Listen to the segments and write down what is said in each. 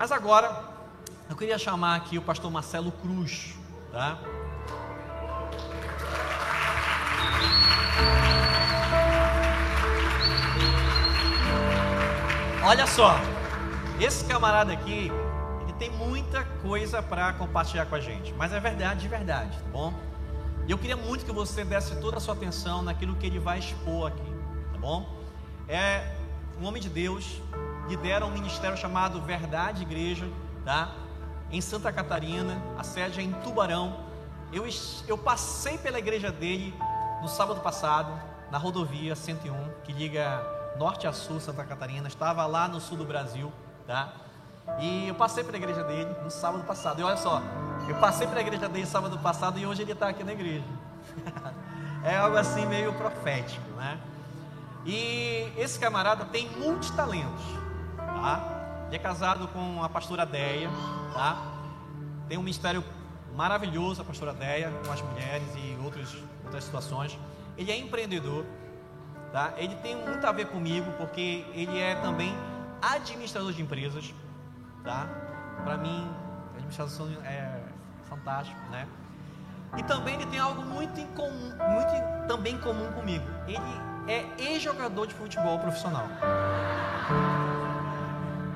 Mas agora, eu queria chamar aqui o pastor Marcelo Cruz, tá? Olha só, esse camarada aqui, ele tem muita coisa para compartilhar com a gente, mas é verdade de verdade, tá bom? E eu queria muito que você desse toda a sua atenção naquilo que ele vai expor aqui, tá bom? É um homem de Deus, lidera um ministério chamado Verdade Igreja, tá? Em Santa Catarina, a sede é em Tubarão. Eu, eu passei pela igreja dele no sábado passado, na rodovia 101, que liga norte a sul, Santa Catarina. Estava lá no sul do Brasil, tá? E eu passei pela igreja dele no sábado passado. E olha só, eu passei pela igreja dele sábado passado e hoje ele está aqui na igreja. é algo assim meio profético, né? E esse camarada tem multitalentos, tá? Ele é casado com a pastora Deia, tá? Tem um ministério maravilhoso, a pastora Deia, com as mulheres e outras, outras situações. Ele é empreendedor, tá? Ele tem muito a ver comigo, porque ele é também administrador de empresas, tá? Para mim, administração é fantástico, né? E também ele tem algo muito comum, muito também comum comigo. Ele é ex-jogador de futebol profissional.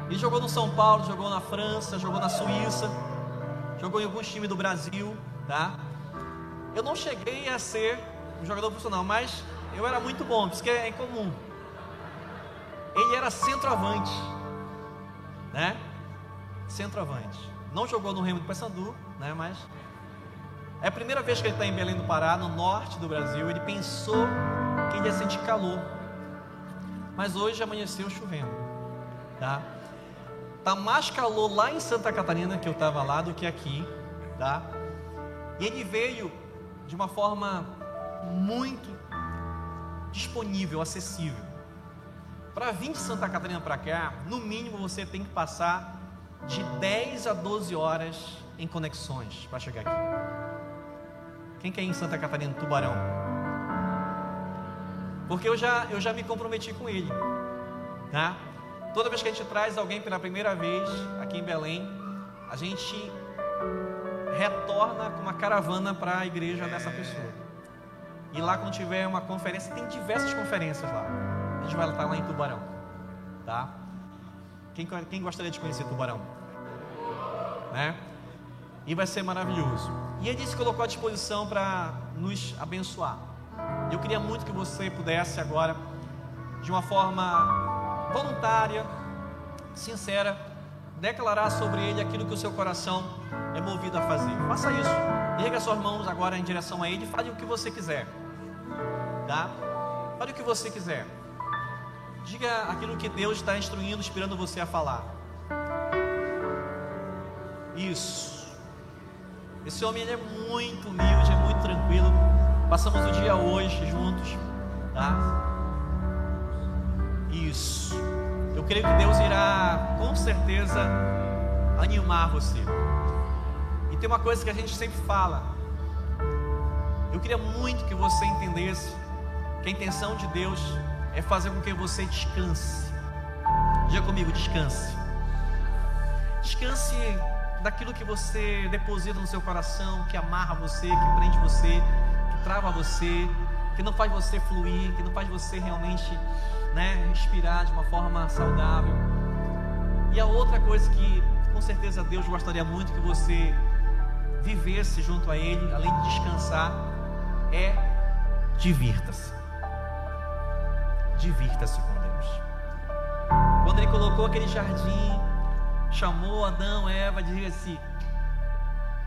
Ele jogou no São Paulo, jogou na França, jogou na Suíça, jogou em alguns times do Brasil, tá? Eu não cheguei a ser um jogador profissional, mas eu era muito bom, isso que é incomum. Ele era centroavante, né? Centroavante. Não jogou no Remo do Paysandu, né? Mas é a primeira vez que ele está em Belém do Pará, no norte do Brasil. Ele pensou que ele ia sentir calor, mas hoje amanheceu chovendo, tá? Tá mais calor lá em Santa Catarina que eu estava lá do que aqui, tá? E ele veio de uma forma muito disponível, acessível. Para vir de Santa Catarina para cá, no mínimo você tem que passar de 10 a 12 horas em conexões para chegar aqui. Quem quer ir em Santa Catarina, Tubarão? Porque eu já, eu já me comprometi com ele. Tá? Toda vez que a gente traz alguém pela primeira vez aqui em Belém, a gente retorna com uma caravana para a igreja dessa pessoa. E lá quando tiver uma conferência, tem diversas conferências lá. A gente vai estar lá em Tubarão. Tá? Quem, quem gostaria de conhecer Tubarão? Né? E vai ser maravilhoso. E ele se colocou à disposição para nos abençoar. Eu queria muito que você pudesse agora, de uma forma voluntária, sincera, declarar sobre ele aquilo que o seu coração é movido a fazer. Faça isso. Erga suas mãos agora em direção a ele e fale o que você quiser. Tá? Fale o que você quiser. Diga aquilo que Deus está instruindo, inspirando você a falar. Isso. Esse homem ele é muito humilde, é muito tranquilo. Passamos o dia hoje juntos, tá? Isso. Eu creio que Deus irá com certeza animar você. E tem uma coisa que a gente sempre fala. Eu queria muito que você entendesse que a intenção de Deus é fazer com que você descanse. Diga comigo, descanse. Descanse daquilo que você deposita no seu coração, que amarra você, que prende você, que trava você, que não faz você fluir, que não faz você realmente né, respirar de uma forma saudável. E a outra coisa que com certeza Deus gostaria muito que você vivesse junto a Ele, além de descansar, é divirta-se. Divirta-se com Deus. Quando Ele colocou aquele jardim chamou Adão, Eva, dizia assim,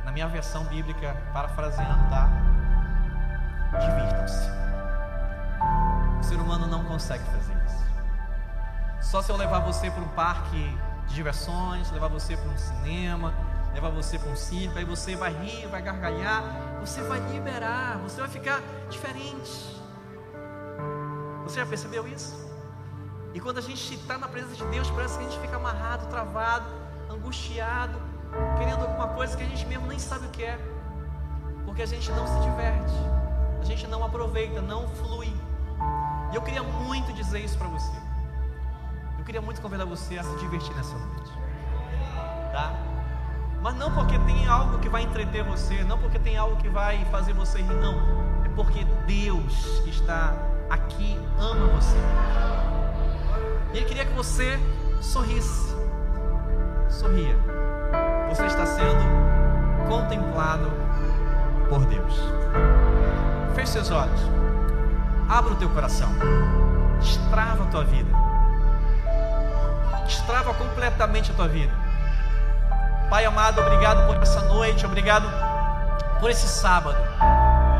na minha versão bíblica, parafraseando, tá? Divirtam-se. O ser humano não consegue fazer isso. Só se eu levar você para um parque de diversões, levar você para um cinema, levar você para um circo, aí você vai rir, vai gargalhar, você vai liberar, você vai ficar diferente. Você já percebeu isso? E quando a gente está na presença de Deus, parece que a gente fica amarrado, travado, angustiado, querendo alguma coisa que a gente mesmo nem sabe o que é, porque a gente não se diverte, a gente não aproveita, não flui. E eu queria muito dizer isso para você. Eu queria muito convidar você a se divertir nessa noite. Mas não porque tem algo que vai entreter você, não porque tem algo que vai fazer você rir, não. É porque Deus que está aqui ama você. E Ele queria que você sorrisse. Sorria. Você está sendo contemplado por Deus. Feche seus olhos. Abra o teu coração. Destrava a tua vida. Destrava completamente a tua vida. Pai amado, obrigado por essa noite, obrigado por esse sábado.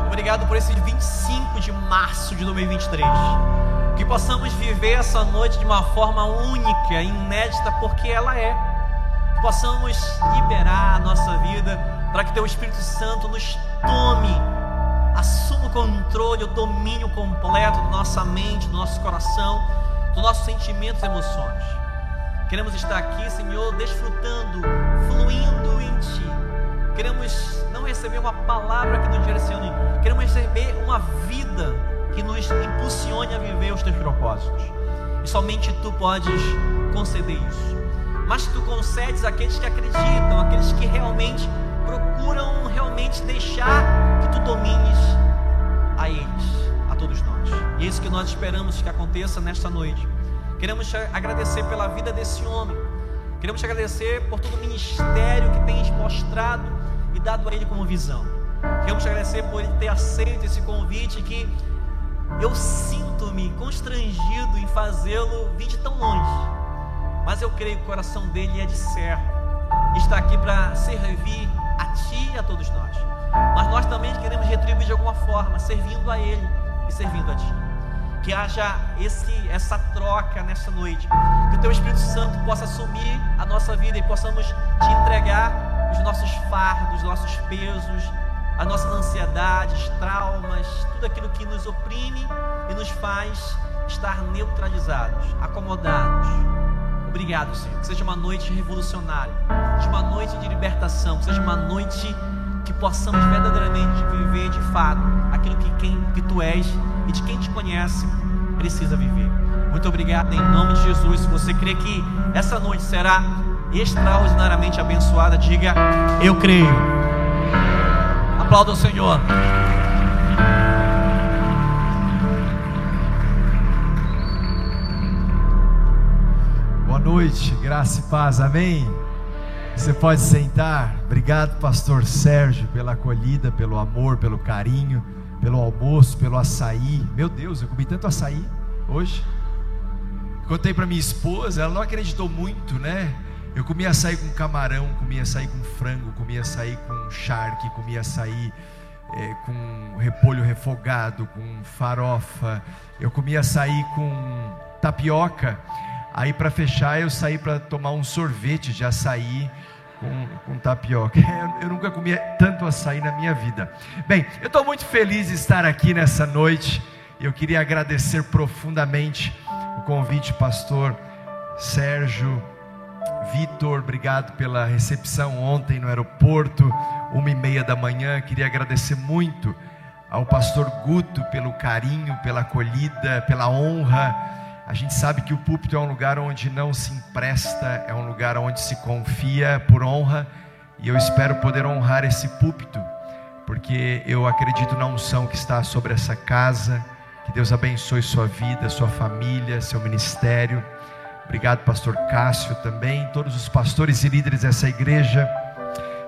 Obrigado por esse 25 de março de 2023. Que possamos viver essa noite de uma forma única, inédita, porque ela é. Que possamos liberar a nossa vida para que Teu Espírito Santo nos tome, assuma o controle, o domínio completo da nossa mente, do nosso coração, dos nossos sentimentos e emoções. Queremos estar aqui, Senhor, desfrutando, fluindo em Ti. Queremos não receber uma palavra que nos direcione, queremos receber uma vida que nos impulsione a viver os Teus propósitos. E somente Tu podes conceder isso. Mas Tu concedes àqueles que acreditam, aqueles que realmente procuram realmente deixar que Tu domines a eles, a todos nós. E é isso que nós esperamos que aconteça nesta noite. Queremos agradecer pela vida desse homem. Queremos te agradecer por todo o ministério que tens mostrado e dado a ele como visão. Queremos te agradecer por ele ter aceito esse convite que eu sinto-me constrangido em fazê-lo vir de tão longe. Mas eu creio que o coração dele é de servo. Está aqui para servir a ti e a todos nós. Mas nós também queremos retribuir de alguma forma, servindo a ele e servindo a ti que haja esse, essa troca nessa noite, que o Teu Espírito Santo possa assumir a nossa vida e possamos te entregar os nossos fardos, os nossos pesos, as nossas ansiedades, traumas, tudo aquilo que nos oprime e nos faz estar neutralizados, acomodados. Obrigado, Senhor. Que seja uma noite revolucionária, que uma noite de libertação, que seja uma noite que possamos verdadeiramente viver de fato aquilo que, quem, que tu és e de quem te conhece precisa viver. Muito obrigado em nome de Jesus. Se você crê que essa noite será extraordinariamente abençoada, diga: Eu creio. Aplauda o Senhor. Boa noite, graça e paz, amém. Você pode sentar. Obrigado, Pastor Sérgio, pela acolhida, pelo amor, pelo carinho, pelo almoço, pelo açaí. Meu Deus, eu comi tanto açaí hoje. Contei para minha esposa, ela não acreditou muito, né? Eu comia açaí com camarão, comia açaí com frango, comia açaí com charque, comia açaí é, com repolho refogado, com farofa. Eu comia açaí com tapioca. Aí para fechar eu saí para tomar um sorvete de açaí com, com tapioca. Eu, eu nunca comi tanto açaí na minha vida. Bem, eu estou muito feliz de estar aqui nessa noite. Eu queria agradecer profundamente o convite, pastor Sérgio, Vitor, obrigado pela recepção ontem no aeroporto, uma e meia da manhã. Queria agradecer muito ao pastor Guto pelo carinho, pela acolhida, pela honra a gente sabe que o púlpito é um lugar onde não se empresta, é um lugar onde se confia por honra, e eu espero poder honrar esse púlpito, porque eu acredito na unção que está sobre essa casa. Que Deus abençoe sua vida, sua família, seu ministério. Obrigado, pastor Cássio também, todos os pastores e líderes dessa igreja.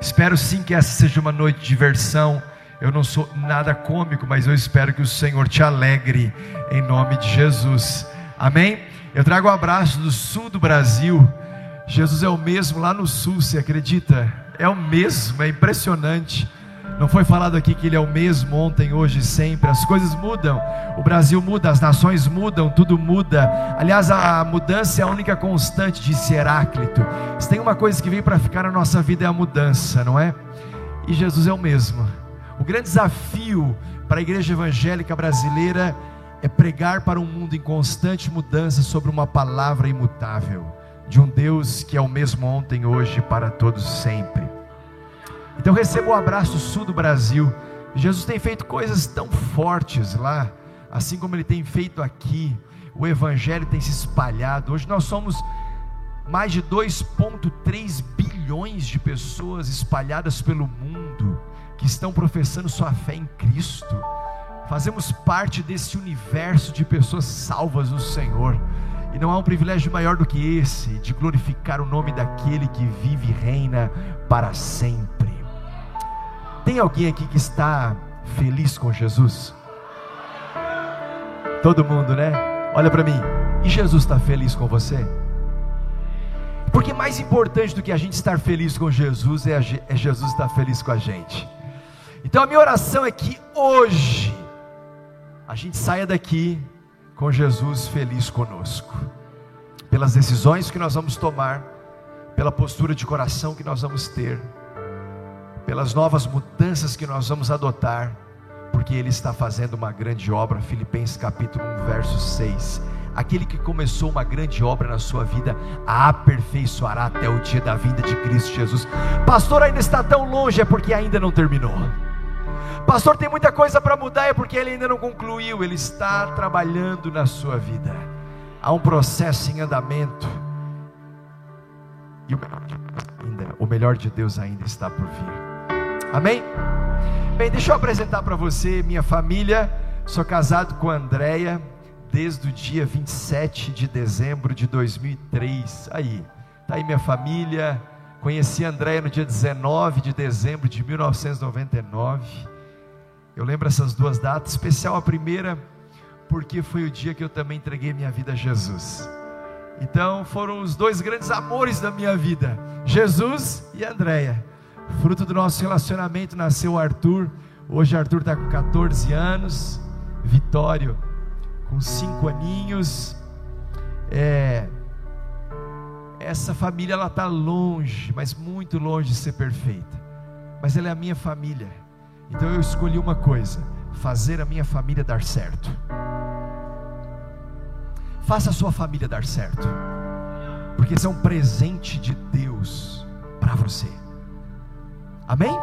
Espero sim que essa seja uma noite de diversão. Eu não sou nada cômico, mas eu espero que o Senhor te alegre em nome de Jesus. Amém? Eu trago um abraço do sul do Brasil. Jesus é o mesmo lá no sul, você acredita? É o mesmo, é impressionante. Não foi falado aqui que ele é o mesmo ontem, hoje e sempre. As coisas mudam, o Brasil muda, as nações mudam, tudo muda. Aliás, a mudança é a única constante, disse Heráclito. Se tem uma coisa que vem para ficar na nossa vida é a mudança, não é? E Jesus é o mesmo. O grande desafio para a igreja evangélica brasileira é pregar para um mundo em constante mudança sobre uma palavra imutável, de um Deus que é o mesmo ontem, hoje para todos sempre. Então receba o abraço sul do Brasil. Jesus tem feito coisas tão fortes lá, assim como ele tem feito aqui. O evangelho tem se espalhado. Hoje nós somos mais de 2,3 bilhões de pessoas espalhadas pelo mundo que estão professando sua fé em Cristo. Fazemos parte desse universo de pessoas salvas no Senhor. E não há um privilégio maior do que esse, de glorificar o nome daquele que vive e reina para sempre. Tem alguém aqui que está feliz com Jesus? Todo mundo, né? Olha para mim. E Jesus está feliz com você? Porque mais importante do que a gente estar feliz com Jesus é, é Jesus estar feliz com a gente. Então a minha oração é que hoje a gente saia daqui com Jesus feliz conosco, pelas decisões que nós vamos tomar, pela postura de coração que nós vamos ter, pelas novas mudanças que nós vamos adotar, porque Ele está fazendo uma grande obra. Filipenses capítulo 1, verso 6. Aquele que começou uma grande obra na sua vida, a aperfeiçoará até o dia da vinda de Cristo Jesus. Pastor, ainda está tão longe, é porque ainda não terminou. Pastor, tem muita coisa para mudar, é porque ele ainda não concluiu, ele está trabalhando na sua vida. Há um processo em andamento. E o melhor de Deus ainda, o melhor de Deus ainda está por vir. Amém? Bem, deixa eu apresentar para você minha família. Sou casado com a Andréia desde o dia 27 de dezembro de 2003. Aí, tá aí minha família. Conheci a Andréia no dia 19 de dezembro de 1999. Eu lembro essas duas datas, especial a primeira, porque foi o dia que eu também entreguei minha vida a Jesus. Então foram os dois grandes amores da minha vida, Jesus e Andréia. Fruto do nosso relacionamento nasceu o Arthur. Hoje Arthur está com 14 anos, Vitório com 5 aninhos. É, essa família ela está longe, mas muito longe de ser perfeita. Mas ela é a minha família. Então eu escolhi uma coisa: fazer a minha família dar certo. Faça a sua família dar certo, porque esse é um presente de Deus para você. Amém?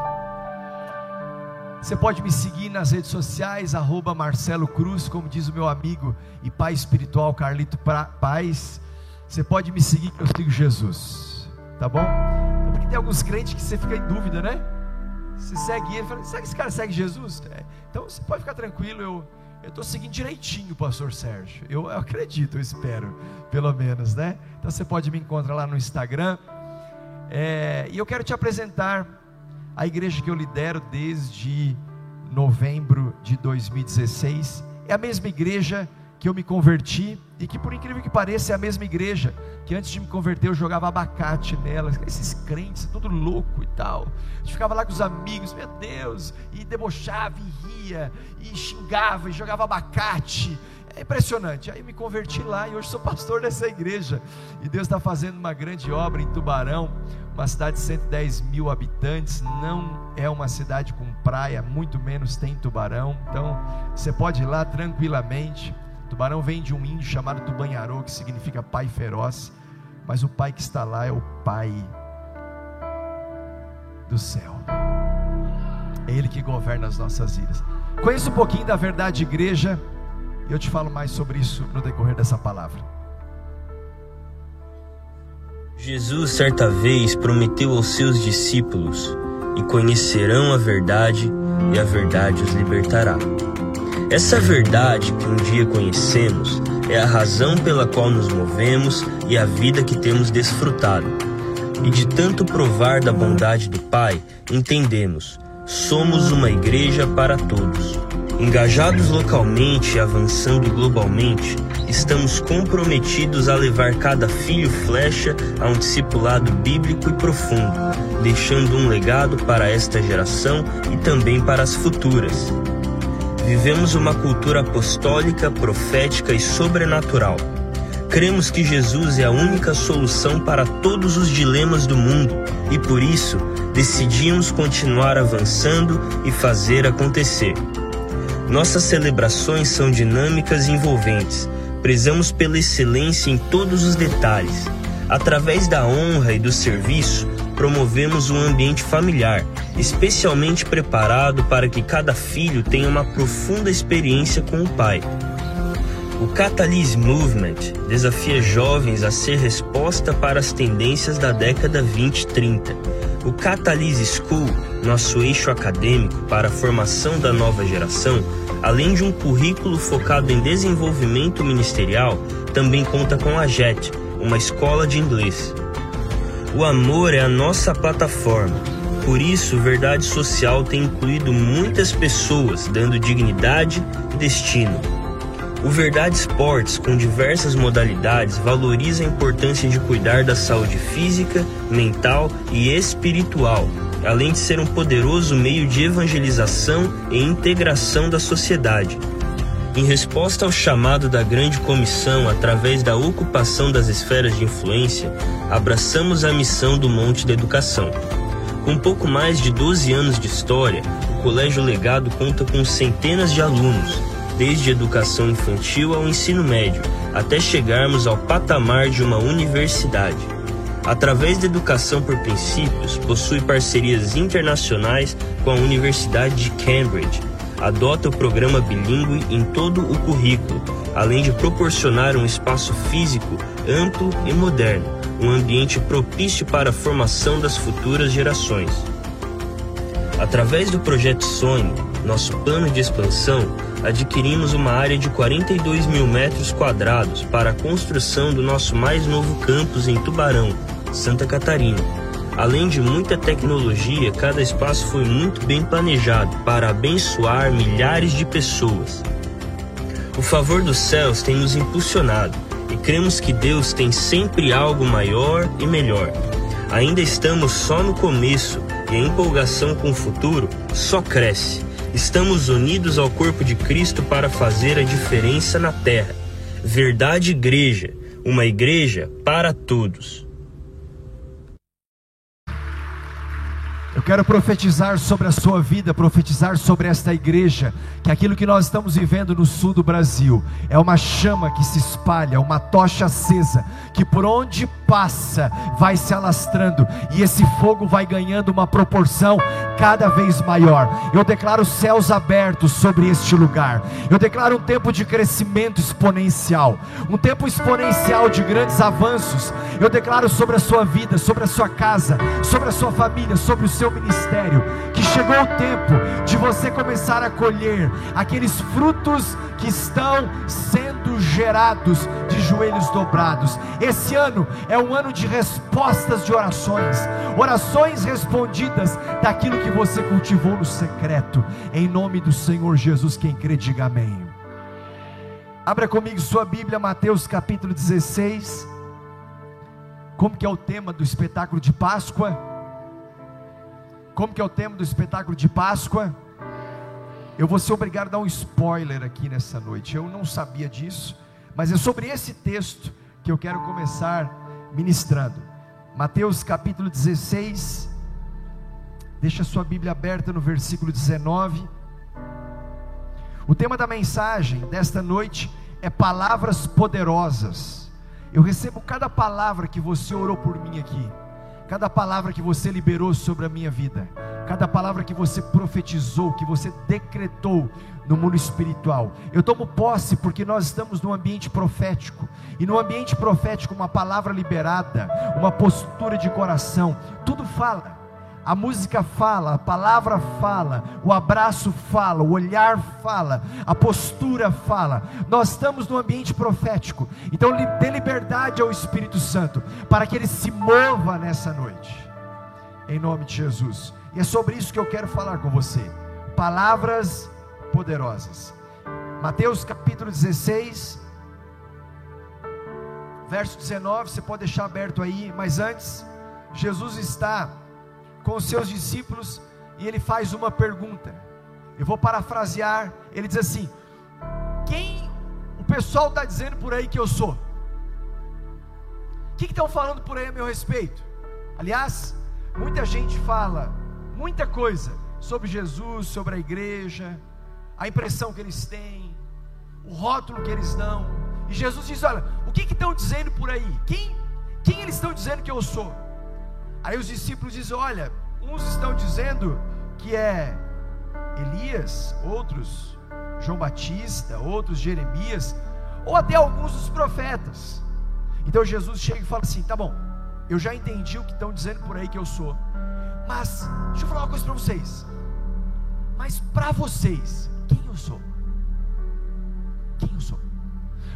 Você pode me seguir nas redes sociais, arroba Marcelo Cruz, como diz o meu amigo e pai espiritual Carlito Paz. Você pode me seguir que eu sigo Jesus, tá bom? Porque tem alguns crentes que você fica em dúvida, né? Você segue ele, fala, será que esse cara segue Jesus? É. Então você pode ficar tranquilo, eu estou seguindo direitinho pastor Sérgio. Eu, eu, acredito, eu espero, pelo menos, né? Então você pode me encontrar lá no Instagram. É, e eu quero te apresentar a igreja que eu lidero desde novembro de 2016. É a mesma igreja que eu me converti e que, por incrível que pareça, é a mesma igreja que antes de me converter eu jogava abacate nela. Esses crentes, tudo louco e tal. A gente ficava lá com os amigos, meu Deus, e debochava e ria, e xingava e jogava abacate. É impressionante. Aí eu me converti lá e hoje sou pastor dessa igreja. E Deus está fazendo uma grande obra em Tubarão, uma cidade de 110 mil habitantes. Não é uma cidade com praia, muito menos tem Tubarão. Então você pode ir lá tranquilamente. Tubarão vem de um índio chamado Tubanharô, que significa pai feroz, mas o pai que está lá é o pai do céu. É ele que governa as nossas vidas. Conheça um pouquinho da verdade igreja, e eu te falo mais sobre isso no decorrer dessa palavra. Jesus certa vez prometeu aos seus discípulos: "E conhecerão a verdade, e a verdade os libertará". Essa verdade que um dia conhecemos é a razão pela qual nos movemos e a vida que temos desfrutado. E de tanto provar da bondade do Pai, entendemos: somos uma igreja para todos. Engajados localmente e avançando globalmente, estamos comprometidos a levar cada filho flecha a um discipulado bíblico e profundo, deixando um legado para esta geração e também para as futuras. Vivemos uma cultura apostólica, profética e sobrenatural. Cremos que Jesus é a única solução para todos os dilemas do mundo e por isso decidimos continuar avançando e fazer acontecer. Nossas celebrações são dinâmicas e envolventes. Prezamos pela excelência em todos os detalhes. Através da honra e do serviço, promovemos um ambiente familiar, especialmente preparado para que cada filho tenha uma profunda experiência com o pai. O Catalyst Movement desafia jovens a ser resposta para as tendências da década 20-30. O Catalyst School, nosso eixo acadêmico para a formação da nova geração, além de um currículo focado em desenvolvimento ministerial, também conta com a JET, uma escola de inglês. O amor é a nossa plataforma. Por isso, Verdade Social tem incluído muitas pessoas, dando dignidade e destino. O Verdade Sports, com diversas modalidades, valoriza a importância de cuidar da saúde física, mental e espiritual, além de ser um poderoso meio de evangelização e integração da sociedade. Em resposta ao chamado da Grande Comissão através da ocupação das esferas de influência, abraçamos a missão do Monte da Educação. Com pouco mais de 12 anos de história, o Colégio Legado conta com centenas de alunos desde educação infantil ao ensino médio, até chegarmos ao patamar de uma universidade. Através da educação por princípios, possui parcerias internacionais com a Universidade de Cambridge. Adota o programa bilíngue em todo o currículo, além de proporcionar um espaço físico amplo e moderno, um ambiente propício para a formação das futuras gerações. Através do projeto Sonho, nosso plano de expansão, adquirimos uma área de 42 mil metros quadrados para a construção do nosso mais novo campus em Tubarão, Santa Catarina. Além de muita tecnologia, cada espaço foi muito bem planejado para abençoar milhares de pessoas. O favor dos céus tem nos impulsionado e cremos que Deus tem sempre algo maior e melhor. Ainda estamos só no começo e a empolgação com o futuro só cresce. Estamos unidos ao corpo de Cristo para fazer a diferença na terra. Verdade Igreja, uma igreja para todos. Quero profetizar sobre a sua vida, profetizar sobre esta igreja, que aquilo que nós estamos vivendo no sul do Brasil é uma chama que se espalha, uma tocha acesa, que por onde passa vai se alastrando e esse fogo vai ganhando uma proporção cada vez maior. Eu declaro céus abertos sobre este lugar. Eu declaro um tempo de crescimento exponencial, um tempo exponencial de grandes avanços. Eu declaro sobre a sua vida, sobre a sua casa, sobre a sua família, sobre o seu ministério, que chegou o tempo de você começar a colher aqueles frutos que estão sendo gerados de joelhos dobrados. Esse ano é um ano de respostas de orações, orações respondidas daquilo que você cultivou no secreto. Em nome do Senhor Jesus, quem crê, diga amém. Abra comigo sua Bíblia, Mateus capítulo 16. Como que é o tema do espetáculo de Páscoa? Como que é o tema do espetáculo de Páscoa? Eu vou ser obrigado a dar um spoiler aqui nessa noite. Eu não sabia disso, mas é sobre esse texto que eu quero começar ministrando. Mateus capítulo 16. Deixa sua Bíblia aberta no versículo 19. O tema da mensagem desta noite é palavras poderosas. Eu recebo cada palavra que você orou por mim aqui cada palavra que você liberou sobre a minha vida, cada palavra que você profetizou, que você decretou no mundo espiritual. Eu tomo posse porque nós estamos num ambiente profético, e no ambiente profético, uma palavra liberada, uma postura de coração, tudo fala. A música fala, a palavra fala, o abraço fala, o olhar fala, a postura fala. Nós estamos no ambiente profético. Então dê liberdade ao Espírito Santo para que ele se mova nessa noite. Em nome de Jesus. E é sobre isso que eu quero falar com você. Palavras poderosas. Mateus capítulo 16, verso 19, você pode deixar aberto aí, mas antes, Jesus está com os seus discípulos e ele faz uma pergunta. Eu vou parafrasear. Ele diz assim: Quem o pessoal está dizendo por aí que eu sou? O que estão falando por aí a meu respeito? Aliás, muita gente fala muita coisa sobre Jesus, sobre a igreja, a impressão que eles têm, o rótulo que eles dão. E Jesus diz: Olha, o que estão dizendo por aí? Quem, quem eles estão dizendo que eu sou? Aí os discípulos dizem: Olha, uns estão dizendo que é Elias, outros João Batista, outros Jeremias, ou até alguns dos profetas. Então Jesus chega e fala assim: tá bom, eu já entendi o que estão dizendo por aí que eu sou, mas deixa eu falar uma coisa para vocês. Mas para vocês, quem eu sou? Quem eu sou?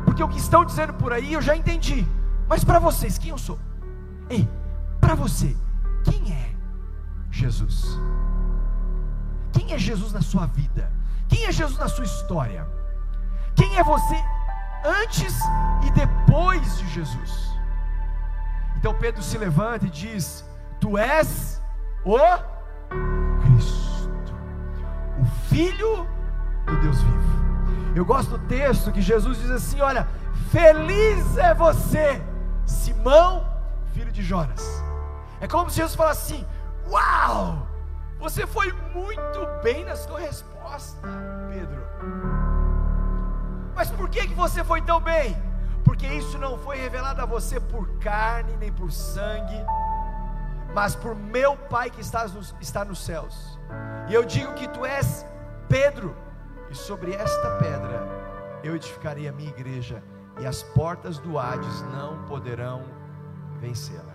Porque o que estão dizendo por aí eu já entendi, mas para vocês, quem eu sou? Ei, para você, quem é Jesus? Quem é Jesus na sua vida? Quem é Jesus na sua história? Quem é você antes e depois de Jesus? Então Pedro se levanta e diz: Tu és o Cristo, o Filho do Deus vivo. Eu gosto do texto que Jesus diz assim: Olha, feliz é você, Simão, filho de Jonas. É como se Jesus falasse assim: Uau, você foi muito bem na sua resposta, Pedro. Mas por que, que você foi tão bem? Porque isso não foi revelado a você por carne nem por sangue, mas por meu Pai que está nos, está nos céus. E eu digo que tu és Pedro, e sobre esta pedra eu edificarei a minha igreja, e as portas do Hades não poderão vencê-la.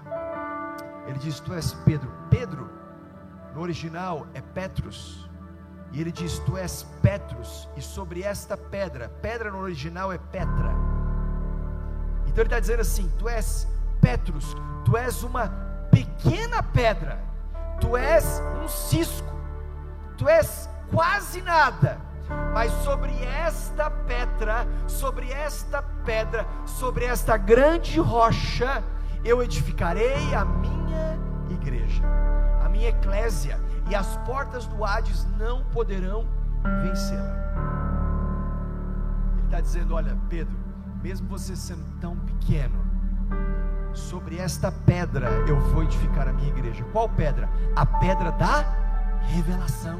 Ele diz: Tu és Pedro. Pedro, no original, é Petrus. E ele diz: Tu és Petrus, e sobre esta pedra, pedra no original é Petra. Então ele está dizendo assim: Tu és Petrus, tu és uma pequena pedra, tu és um cisco, tu és quase nada, mas sobre esta pedra, sobre esta pedra, sobre esta grande rocha, eu edificarei a minha igreja, a minha eclésia, e as portas do Hades não poderão vencê-la. Ele está dizendo: Olha, Pedro, mesmo você sendo tão pequeno, sobre esta pedra eu vou edificar a minha igreja. Qual pedra? A pedra da revelação.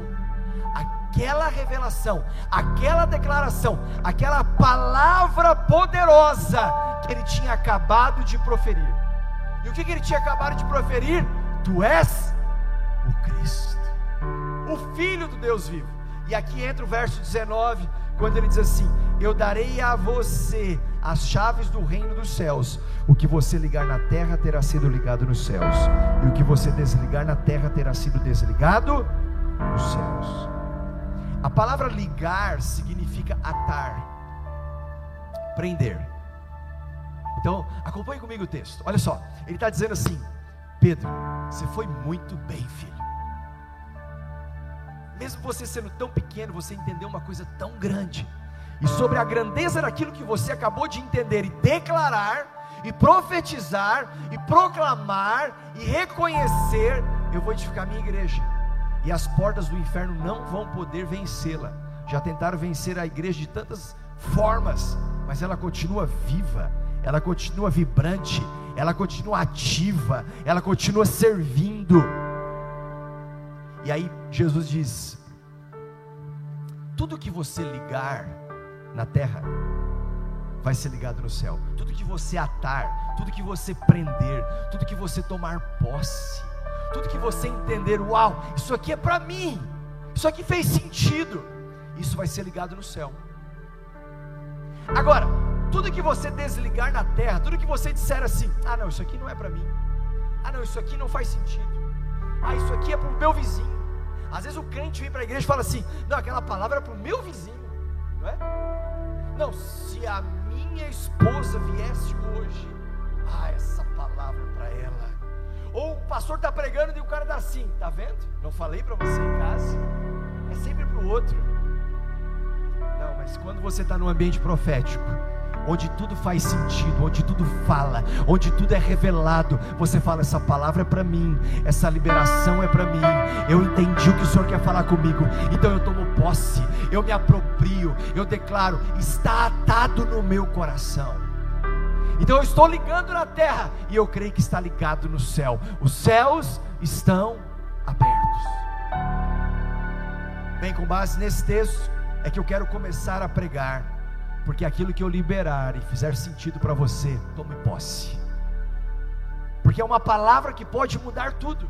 Aquela revelação, aquela declaração, aquela palavra poderosa que ele tinha acabado de proferir. E o que, que ele tinha acabado de proferir? Tu és o Cristo, o Filho do Deus vivo. E aqui entra o verso 19, quando ele diz assim: Eu darei a você as chaves do reino dos céus. O que você ligar na terra terá sido ligado nos céus, e o que você desligar na terra terá sido desligado nos céus. A palavra ligar significa atar, prender. Então, acompanhe comigo o texto. Olha só, ele está dizendo assim: Pedro, você foi muito bem, filho. Mesmo você sendo tão pequeno, você entendeu uma coisa tão grande. E sobre a grandeza daquilo que você acabou de entender e declarar, e profetizar, e proclamar, e reconhecer, eu vou edificar minha igreja. E as portas do inferno não vão poder vencê-la. Já tentaram vencer a igreja de tantas formas, mas ela continua viva, ela continua vibrante, ela continua ativa, ela continua servindo. E aí Jesus diz: tudo que você ligar na terra vai ser ligado no céu. Tudo que você atar, tudo que você prender, tudo que você tomar posse, tudo que você entender, uau, isso aqui é para mim. Isso aqui fez sentido. Isso vai ser ligado no céu. Agora, tudo que você desligar na terra, tudo que você disser assim: "Ah, não, isso aqui não é para mim. Ah, não, isso aqui não faz sentido. Ah, isso aqui é para o meu vizinho. Às vezes o crente vem para a igreja e fala assim: não, aquela palavra é para o meu vizinho, não é? Não, se a minha esposa viesse hoje, ah, essa palavra é para ela. Ou o pastor está pregando e o cara dá assim, tá vendo? Não falei para você em casa. É sempre para o outro. Não, mas quando você está no ambiente profético, onde tudo faz sentido, onde tudo fala, onde tudo é revelado. Você fala: essa palavra é para mim, essa liberação é para mim. Eu entendi o que o Senhor quer falar comigo, então eu tomo posse, eu me aproprio, eu declaro: está atado no meu coração. Então eu estou ligando na terra e eu creio que está ligado no céu. Os céus estão abertos. Bem, com base nesse texto, é que eu quero começar a pregar porque aquilo que eu liberar e fizer sentido para você, tome posse. Porque é uma palavra que pode mudar tudo.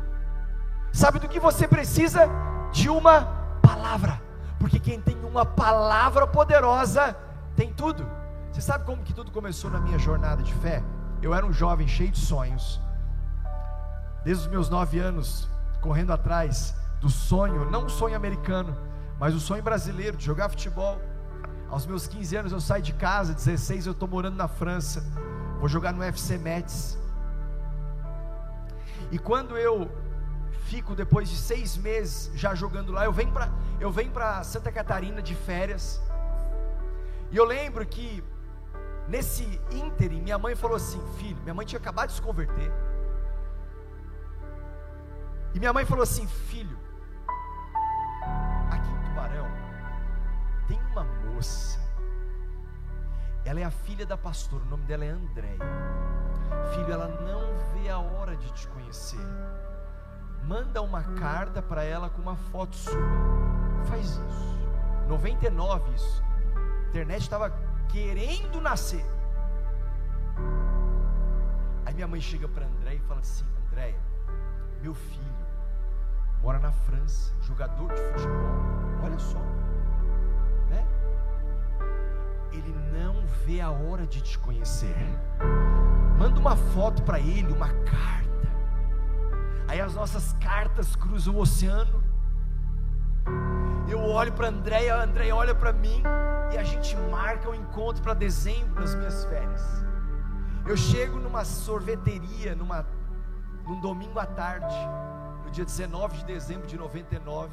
Sabe do que você precisa? De uma palavra. Porque quem tem uma palavra poderosa tem tudo. Você sabe como que tudo começou na minha jornada de fé? Eu era um jovem cheio de sonhos. Desde os meus nove anos, correndo atrás do sonho, não um sonho americano, mas o sonho brasileiro de jogar futebol. Aos meus 15 anos eu saio de casa, 16 eu estou morando na França, vou jogar no FC Metz. E quando eu fico depois de seis meses já jogando lá, eu venho para eu venho para Santa Catarina de férias. E eu lembro que nesse ínterim minha mãe falou assim, filho, minha mãe tinha acabado de se converter. E minha mãe falou assim, filho, aqui em Tubarão tem uma moça. Ela é a filha da pastora, o nome dela é Andréia. Filho, ela não vê a hora de te conhecer. Manda uma carta para ela com uma foto sua. Faz isso. 99 isso. A internet estava querendo nascer. Aí minha mãe chega para Andréia e fala assim: Andréia, meu filho mora na França, jogador de futebol. Olha só? Ele não vê a hora de te conhecer. Manda uma foto para ele, uma carta. Aí as nossas cartas cruzam o oceano. Eu olho para Andréia, a Andréia olha para mim e a gente marca um encontro para dezembro nas minhas férias. Eu chego numa sorveteria, numa, num domingo à tarde, no dia 19 de dezembro de 99,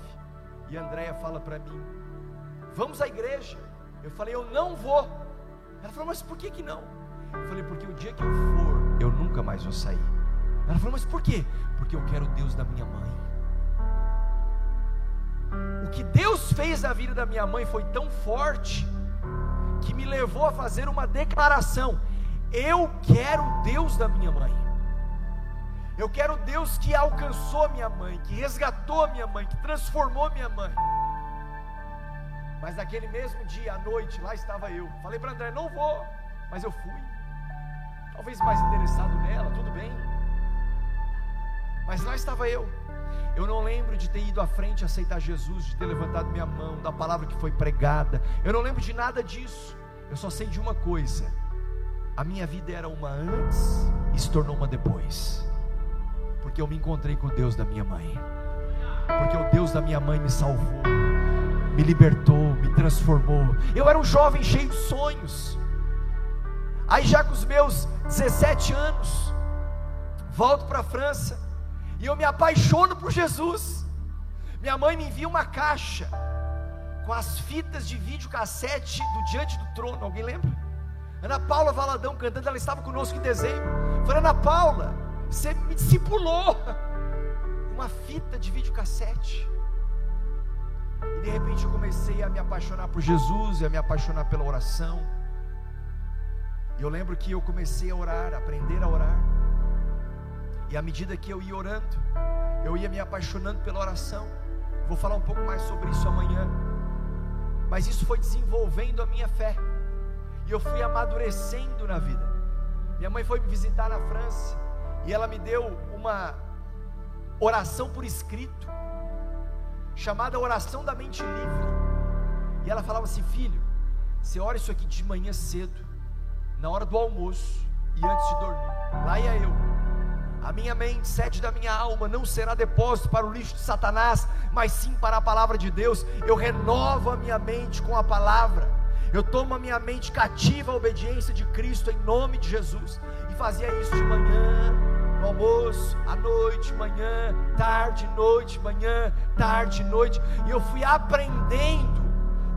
e a Andréia fala para mim: Vamos à igreja. Eu falei: Eu não vou. Ela falou: Mas por que, que não? Eu falei: Porque o dia que eu for, eu nunca mais vou sair. Ela falou: Mas por quê? Porque eu quero Deus da minha mãe. O que Deus fez na vida da minha mãe foi tão forte que me levou a fazer uma declaração: Eu quero Deus da minha mãe. Eu quero Deus que alcançou minha mãe, que resgatou minha mãe, que transformou minha mãe. Mas naquele mesmo dia, à noite, lá estava eu. Falei para André: Não vou, mas eu fui. Talvez mais interessado nela, tudo bem. Mas lá estava eu. Eu não lembro de ter ido à frente aceitar Jesus, de ter levantado minha mão, da palavra que foi pregada. Eu não lembro de nada disso. Eu só sei de uma coisa: a minha vida era uma antes e se tornou uma depois. Porque eu me encontrei com o Deus da minha mãe. Porque o Deus da minha mãe me salvou, me libertou, me transformou. Eu era um jovem cheio de sonhos. Aí já com os meus 17 anos, volto para a França e eu me apaixono por Jesus. Minha mãe me envia uma caixa com as fitas de vídeo cassete do Diante do Trono. Alguém lembra? Ana Paula Valadão cantando, ela estava conosco em dezembro. Falei, Ana Paula, você me discipulou. Uma fita de vídeo cassete. E de repente eu comecei a me apaixonar por Jesus e a me apaixonar pela oração. E eu lembro que eu comecei a orar, a aprender a orar. E à medida que eu ia orando, eu ia me apaixonando pela oração. Vou falar um pouco mais sobre isso amanhã. Mas isso foi desenvolvendo a minha fé. E eu fui amadurecendo na vida. Minha mãe foi me visitar na França e ela me deu uma oração por escrito, chamada oração da mente livre. E ela falava assim: Filho, você ora isso aqui de manhã cedo, na hora do almoço e antes de dormir. Lá ia eu a minha mente, sede da minha alma, não será depósito para o lixo de Satanás, mas sim para a palavra de Deus. Eu renovo a minha mente com a palavra. Eu tomo a minha mente cativa à obediência de Cristo em nome de Jesus. E fazia isso de manhã, no almoço, à noite, manhã, tarde, noite, manhã, tarde, noite. E eu fui aprendendo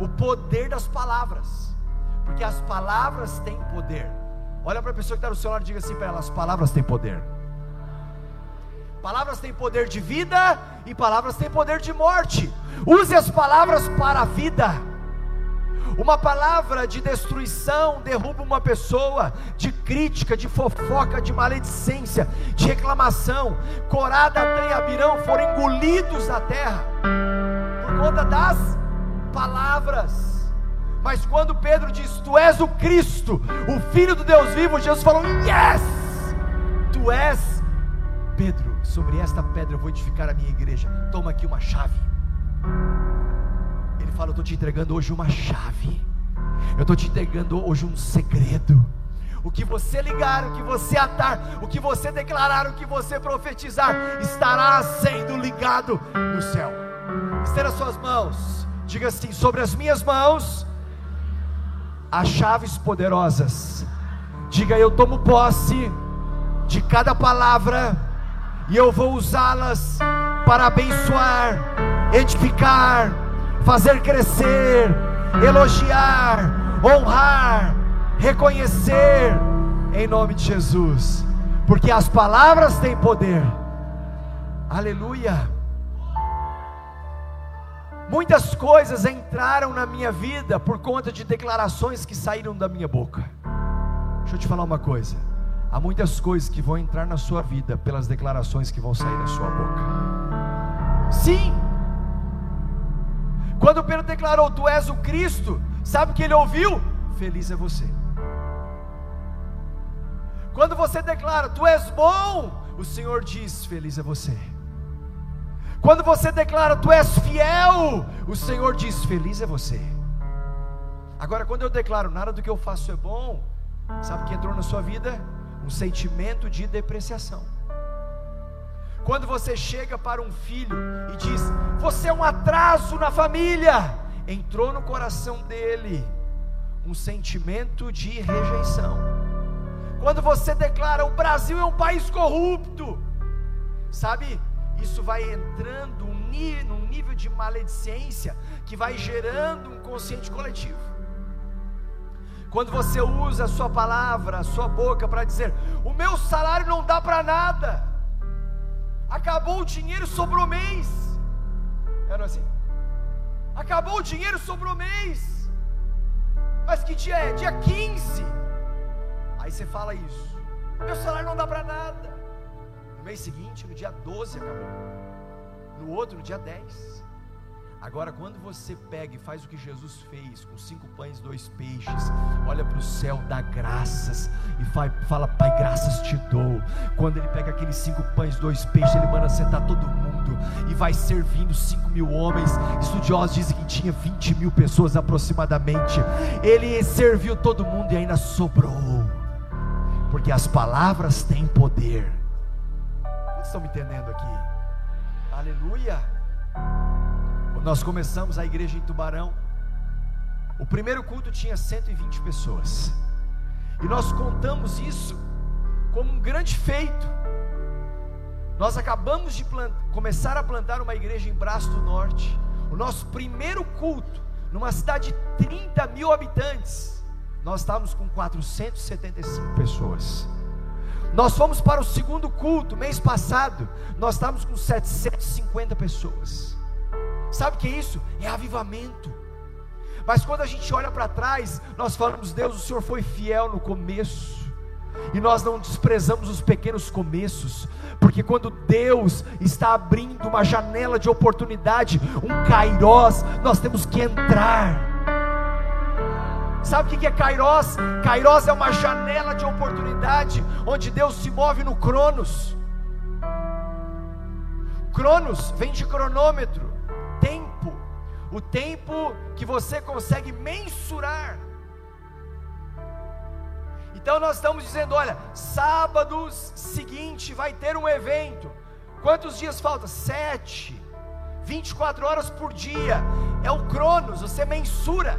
o poder das palavras. Porque as palavras têm poder. Olha para a pessoa que está no lado e diga assim para ela: as palavras têm poder. Palavras têm poder de vida e palavras têm poder de morte. Use as palavras para a vida. Uma palavra de destruição derruba uma pessoa, de crítica, de fofoca, de maledicência, de reclamação. Corá, Datã e Abirão foram engolidos na terra por conta das palavras. Mas quando Pedro diz: Tu és o Cristo, o Filho do Deus vivo, Jesus falou: Yes, tu és Pedro sobre esta pedra eu vou edificar a minha igreja. Toma aqui uma chave. Fala: Eu estou te entregando hoje uma chave. Eu estou te entregando hoje um segredo. O que você ligar, o que você atar, o que você declarar, o que você profetizar, estará sendo ligado no céu. Estenda suas mãos. Diga assim: sobre as minhas mãos, há chaves poderosas. Diga: eu tomo posse de cada palavra e eu vou usá-las para abençoar, edificar, fazer crescer, elogiar, honrar, reconhecer, em nome de Jesus, porque as palavras têm poder. Aleluia. Muitas coisas entraram na minha vida por conta de declarações que saíram da minha boca. Deixa eu te falar uma coisa. Há muitas coisas que vão entrar na sua vida pelas declarações que vão sair da sua boca. Sim. Quando Pedro declarou: Tu és o Cristo, sabe o que ele ouviu? Feliz é você. Quando você declara: Tu és bom, o Senhor diz: Feliz é você. Quando você declara: Tu és fiel, o Senhor diz: Feliz é você. Agora, quando eu declaro: Nada do que eu faço é bom, sabe o que entrou na sua vida? Um sentimento de depreciação. Quando você chega para um filho e diz: Você é um atraso na família, entrou no coração dele um sentimento de rejeição. Quando você declara: O Brasil é um país corrupto, sabe? Isso vai entrando num nível de maledicência que vai gerando um consciente coletivo. Quando você usa a sua palavra, a sua boca para dizer: O meu salário não dá para nada, acabou o dinheiro, sobrou mês. Era assim? Acabou o dinheiro, sobrou mês. Mas que dia é? Dia 15. Aí você fala isso. Meu salário não dá para nada. No mês seguinte, no dia 12 acabou. No outro, no dia 10. Agora, quando você pega e faz o que Jesus fez, com cinco pães e dois peixes, olha para o céu, dá graças e fala, Pai, graças te dou. Quando ele pega aqueles cinco pães e dois peixes, ele manda sentar todo mundo e vai servindo cinco mil homens. Estudiosos dizem que tinha 20 mil pessoas aproximadamente. Ele serviu todo mundo e ainda sobrou, porque as palavras têm poder. Vocês estão me entendendo aqui? Aleluia. Nós começamos a igreja em Tubarão. O primeiro culto tinha 120 pessoas. E nós contamos isso como um grande feito. Nós acabamos de começar a plantar uma igreja em Braço do Norte. O nosso primeiro culto, numa cidade de 30 mil habitantes, nós estávamos com 475 pessoas. Nós fomos para o segundo culto, mês passado, nós estávamos com 750 pessoas. Sabe o que é isso? É avivamento. Mas quando a gente olha para trás, nós falamos: Deus, o Senhor foi fiel no começo. E nós não desprezamos os pequenos começos, porque quando Deus está abrindo uma janela de oportunidade, um kairós, nós temos que entrar. Sabe o que é Kairos? Kairos é uma janela de oportunidade onde Deus se move no Cronos. Cronos vem de cronômetro o tempo que você consegue mensurar. Então nós estamos dizendo, olha, sábado seguinte vai ter um evento. Quantos dias falta? Sete. 24 horas por dia. É o Cronos, você mensura.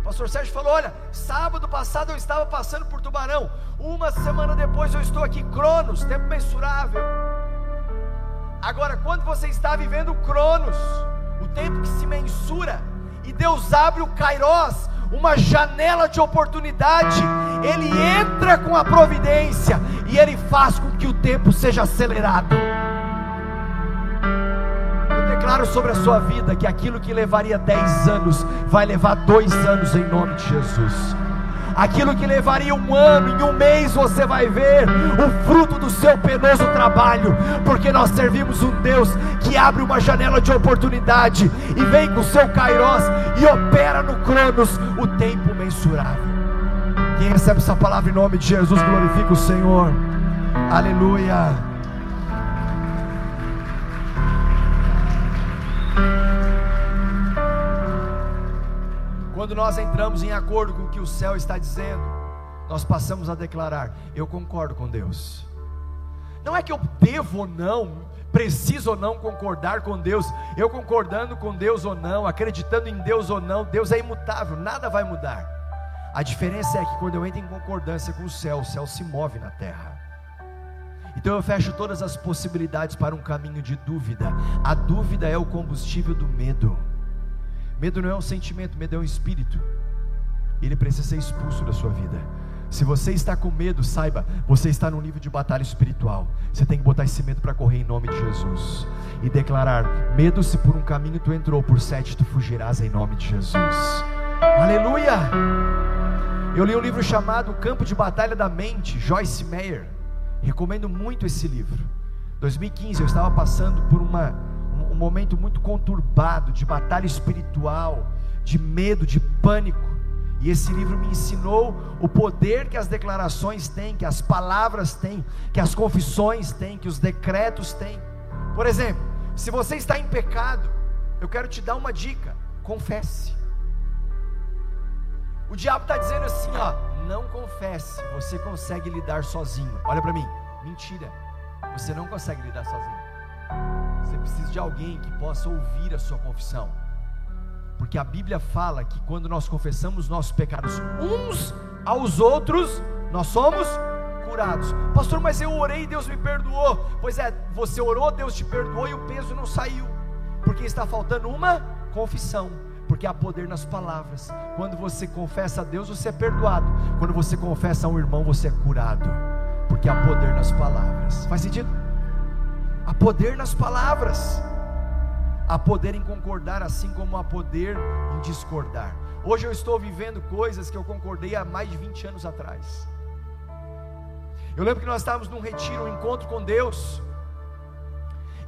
O pastor Sérgio falou: olha, sábado passado eu estava passando por Tubarão. Uma semana depois eu estou aqui, Cronos, tempo mensurável. Agora, quando você está vivendo Cronos, tempo que se mensura, e Deus abre o Kairos, uma janela de oportunidade, Ele entra com a providência e Ele faz com que o tempo seja acelerado. Eu declaro sobre a sua vida que aquilo que levaria 10 anos vai levar dois anos em nome de Jesus. Aquilo que levaria um ano, em um mês você vai ver o fruto do seu penoso trabalho, porque nós servimos um Deus que abre uma janela de oportunidade e vem com o seu Kairos e opera no Cronos o tempo mensurável. Quem recebe essa palavra em nome de Jesus, glorifica o Senhor. Aleluia. Quando nós entramos em acordo com o que o céu está dizendo, nós passamos a declarar: Eu concordo com Deus. Não é que eu devo ou não, preciso ou não concordar com Deus, eu concordando com Deus ou não, acreditando em Deus ou não, Deus é imutável, nada vai mudar. A diferença é que quando eu entro em concordância com o céu, o céu se move na terra. Então eu fecho todas as possibilidades para um caminho de dúvida. A dúvida é o combustível do medo. Medo não é um sentimento, medo é um espírito. Ele precisa ser expulso da sua vida. Se você está com medo, saiba, você está num nível de batalha espiritual. Você tem que botar esse medo para correr em nome de Jesus e declarar: medo, se por um caminho tu entrou, por sete tu fugirás em nome de Jesus. Aleluia! Eu li um livro chamado Campo de Batalha da Mente, Joyce Meyer. Recomendo muito esse livro. 2015 eu estava passando por uma, um, um momento muito conturbado de batalha espiritual, de medo, de pânico. E esse livro me ensinou o poder que as declarações têm, que as palavras têm, que as confissões têm, que os decretos têm. Por exemplo, se você está em pecado, eu quero te dar uma dica: confesse. O diabo está dizendo assim, ó, não confesse, você consegue lidar sozinho. Olha para mim, mentira, você não consegue lidar sozinho. Você precisa de alguém que possa ouvir a sua confissão. Porque a Bíblia fala que quando nós confessamos nossos pecados uns aos outros, nós somos curados. Pastor, mas eu orei e Deus me perdoou. Pois é, você orou, Deus te perdoou e o peso não saiu. Porque está faltando uma confissão. Porque há poder nas palavras. Quando você confessa a Deus, você é perdoado. Quando você confessa a um irmão, você é curado. Porque há poder nas palavras. Faz sentido? Há poder nas palavras há poder em concordar, assim como há poder em discordar. Hoje eu estou vivendo coisas que eu concordei há mais de 20 anos atrás. Eu lembro que nós estávamos num retiro, um encontro com Deus,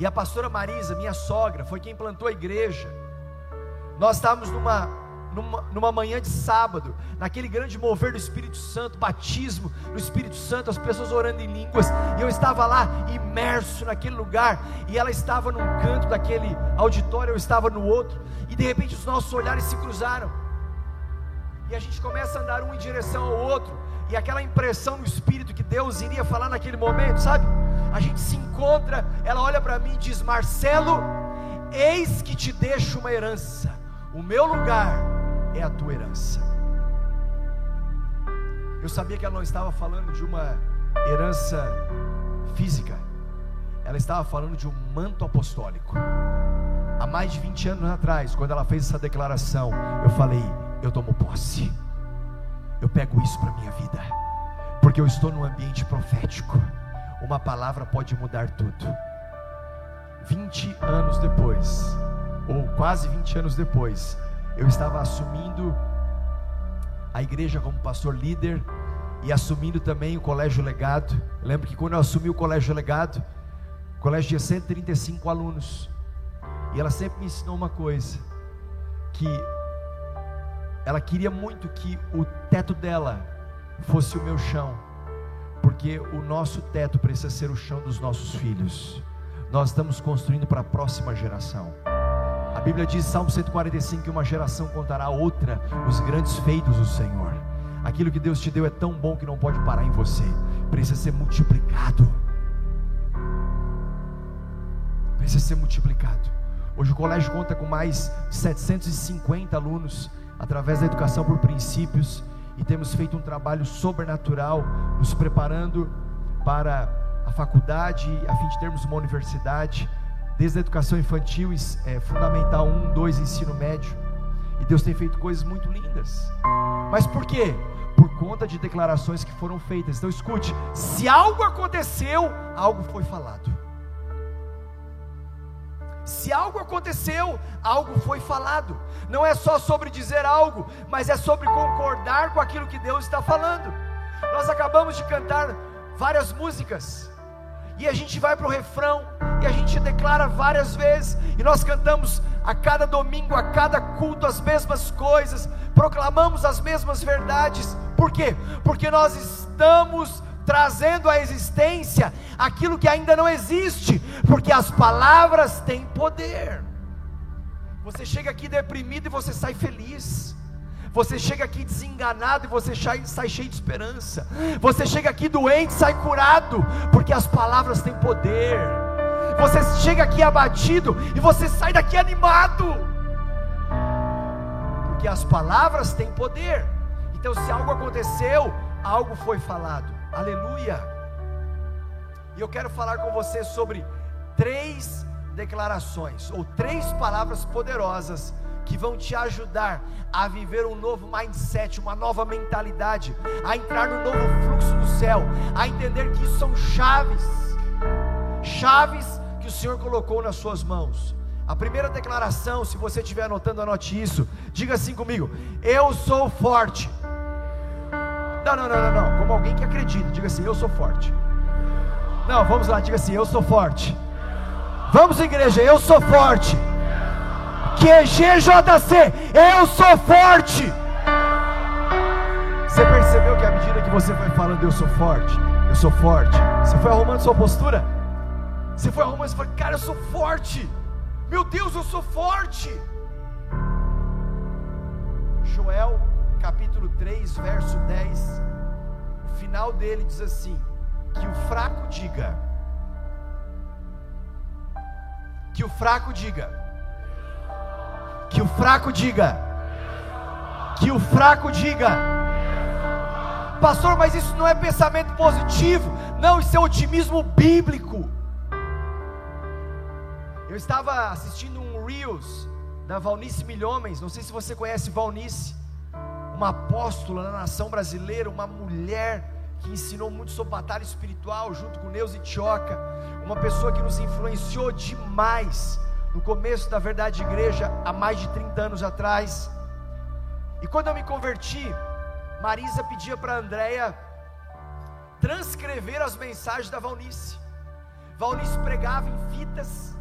e a pastora Marisa, minha sogra, foi quem plantou a igreja. Nós estávamos numa numa, numa manhã de sábado, naquele grande mover do Espírito Santo, batismo do Espírito Santo, as pessoas orando em línguas, e eu estava lá imerso naquele lugar, e ela estava num canto daquele auditório, eu estava no outro, e de repente os nossos olhares se cruzaram, e a gente começa a andar um em direção ao outro, e aquela impressão no espírito que Deus iria falar naquele momento, sabe? A gente se encontra, ela olha para mim e diz: Marcelo, eis que te deixo uma herança, o meu lugar é a tua herança. Eu sabia que ela não estava falando de uma herança física, ela estava falando de um manto apostólico. Há mais de 20 anos atrás, quando ela fez essa declaração, eu falei: eu tomo posse, eu pego isso para minha vida, porque eu estou num ambiente profético. Uma palavra pode mudar tudo. 20 anos depois, ou quase 20 anos depois, eu estava assumindo a igreja como pastor líder e assumindo também o colégio legado. Eu lembro que quando eu assumi o colégio legado, o colégio tinha 135 alunos. E ela sempre me ensinou uma coisa: que ela queria muito que o teto dela fosse o meu chão, porque o nosso teto precisa ser o chão dos nossos filhos. Nós estamos construindo para a próxima geração. Bíblia diz, Salmo 145, que uma geração contará a outra os grandes feitos do Senhor. Aquilo que Deus te deu é tão bom que não pode parar em você, precisa ser multiplicado. Precisa ser multiplicado. Hoje o colégio conta com mais de 750 alunos através da educação por princípios e temos feito um trabalho sobrenatural, nos preparando para a faculdade, a fim de termos uma universidade desde a educação infantil, é, fundamental 1, 2, ensino médio. E Deus tem feito coisas muito lindas. Mas por quê? Por conta de declarações que foram feitas. Então escute: se algo aconteceu, algo foi falado. Se algo aconteceu, algo foi falado. Não é só sobre dizer algo, mas é sobre concordar com aquilo que Deus está falando. Nós acabamos de cantar várias músicas e a gente vai para o refrão, e a gente declara várias vezes, e nós cantamos a cada domingo, a cada culto, as mesmas coisas, proclamamos as mesmas verdades, por quê? Porque nós estamos trazendo à existência aquilo que ainda não existe, porque as palavras têm poder. Você chega aqui deprimido e você sai feliz. Você chega aqui desenganado e você sai cheio de esperança. Você chega aqui doente, e sai curado, porque as palavras têm poder. Você chega aqui abatido e você sai daqui animado, porque as palavras têm poder. Então, se algo aconteceu, algo foi falado. Aleluia. E eu quero falar com você sobre três declarações ou três palavras poderosas que vão te ajudar a viver um novo mindset, uma nova mentalidade, a entrar no novo fluxo do céu, a entender que isso são chaves, chaves que o Senhor colocou nas suas mãos. A primeira declaração, se você estiver anotando, anote isso. Diga assim comigo: Eu sou forte. Não, não, não, não, não. Como alguém que acredita, diga assim: Eu sou forte. Não, vamos lá, diga assim: Eu sou forte. Vamos, igreja, eu sou forte. QGJC, eu sou forte. Você percebeu que à medida que você foi falando, eu sou forte, eu sou forte, você foi arrumando sua postura? Você foi arrumando, você falou, cara, eu sou forte. Meu Deus, eu sou forte. Joel, capítulo 3, verso 10. O final dele diz assim: Que o fraco diga, que o fraco diga. Que o fraco diga. Que o fraco diga. Pastor, mas isso não é pensamento positivo. Não, isso é otimismo bíblico. Eu estava assistindo um Reels da Valnice Milhomens. Não sei se você conhece Valnice, uma apóstola na nação brasileira, uma mulher que ensinou muito sobre batalha espiritual, junto com Neuza Tioca, uma pessoa que nos influenciou demais no começo da verdade igreja, há mais de 30 anos atrás. E quando eu me converti, Marisa pedia para Andréia transcrever as mensagens da Valnice. Valnice pregava em fitas,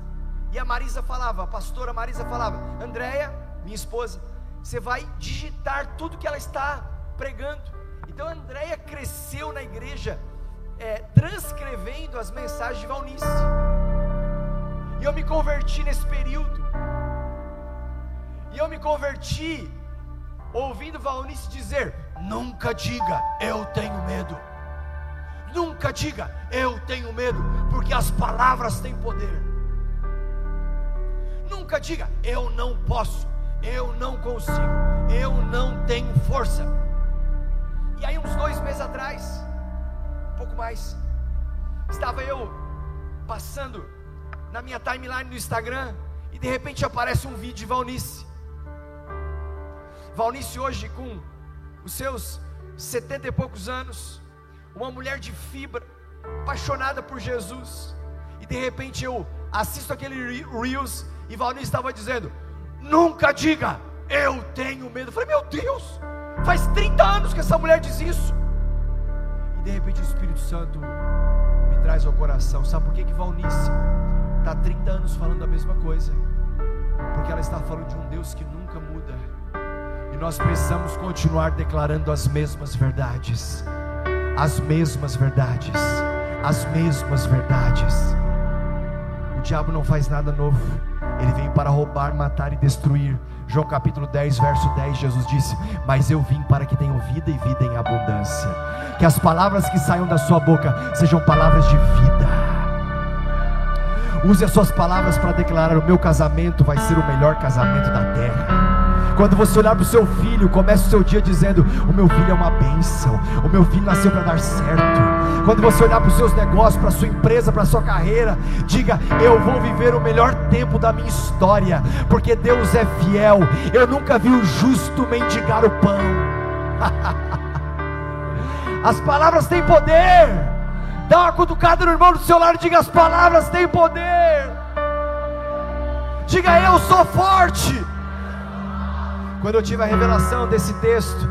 e a Marisa falava, a pastora Marisa falava, Andréia, minha esposa, você vai digitar tudo que ela está pregando. Então a Andréia cresceu na igreja é, transcrevendo as mensagens de Valnice. E eu me converti nesse período. E eu me converti ouvindo Valnice dizer: Nunca diga, eu tenho medo. Nunca diga, eu tenho medo, porque as palavras têm poder. Nunca diga, eu não posso, eu não consigo, eu não tenho força. E aí, uns dois meses atrás, um pouco mais, estava eu passando na minha timeline no Instagram e de repente aparece um vídeo de Valnice. Valnice hoje com os seus setenta e poucos anos, uma mulher de fibra, apaixonada por Jesus. E de repente eu assisto aquele Reels e Valnice estava dizendo: Nunca diga, eu tenho medo. Eu falei, meu Deus, Faz 30 anos que essa mulher diz isso. E de repente o Espírito Santo me traz ao coração. Sabe por que, que Valnice está 30 anos falando a mesma coisa? Porque ela está falando de um Deus que nunca muda. E nós precisamos continuar declarando as mesmas verdades. As mesmas verdades. As mesmas verdades. O diabo não faz nada novo. Ele veio para roubar, matar e destruir. João capítulo 10, verso 10, Jesus disse: Mas eu vim para que tenham vida e vida em abundância. Que as palavras que saiam da sua boca sejam palavras de vida. Use as suas palavras para declarar: O meu casamento vai ser o melhor casamento da terra. Quando você olhar para o seu filho, comece o seu dia dizendo: O meu filho é uma bênção, o meu filho nasceu para dar certo. Quando você olhar para os seus negócios, para a sua empresa, para a sua carreira, diga: Eu vou viver o melhor tempo da minha história, porque Deus é fiel. Eu nunca vi o justo mendigar o pão. As palavras têm poder. Dá uma cutucada no irmão do seu lado e diga: As palavras têm poder. Diga: Eu sou forte. Quando eu tive a revelação desse texto,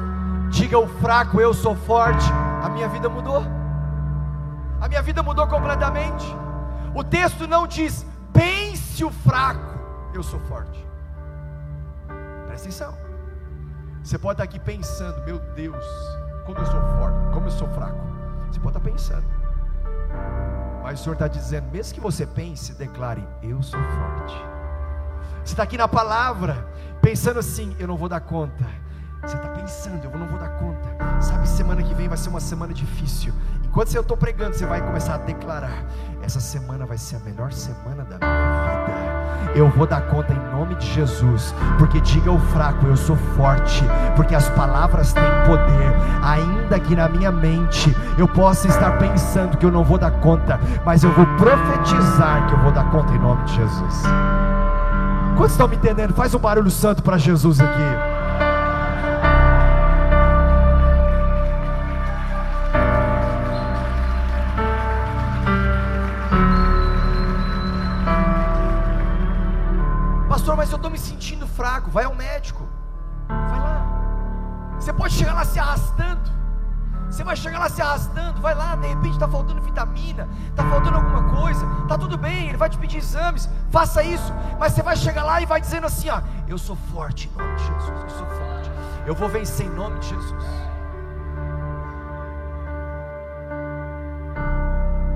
diga o fraco, eu sou forte, a minha vida mudou. A minha vida mudou completamente. O texto não diz, pense o fraco, eu sou forte. Presta atenção. Você pode estar aqui pensando, meu Deus, como eu sou forte, como eu sou fraco. Você pode estar pensando. Mas o Senhor está dizendo, mesmo que você pense, declare, eu sou forte. Você está aqui na palavra, pensando assim: eu não vou dar conta, Você está pensando, eu não vou dar conta. Sabe, semana que vem vai ser uma semana difícil. Enquanto eu estou pregando, você vai começar a declarar: essa semana vai ser a melhor semana da minha vida. Eu vou dar conta em nome de Jesus, porque diga ao fraco, eu sou forte, porque as palavras têm poder, ainda que na minha mente eu possa estar pensando que eu não vou dar conta, mas eu vou profetizar que eu vou dar conta em nome de Jesus. Quantos estão me entendendo? Faz um barulho santo para Jesus aqui. Estou me sentindo fraco. Vai ao médico. Vai lá. Você pode chegar lá se arrastando. Você vai chegar lá se arrastando, vai lá, de repente está faltando vitamina, está faltando alguma coisa, está tudo bem, ele vai te pedir exames, faça isso, mas você vai chegar lá e vai dizendo assim: ó, eu sou forte em nome de Jesus, eu sou forte, eu vou vencer em nome de Jesus.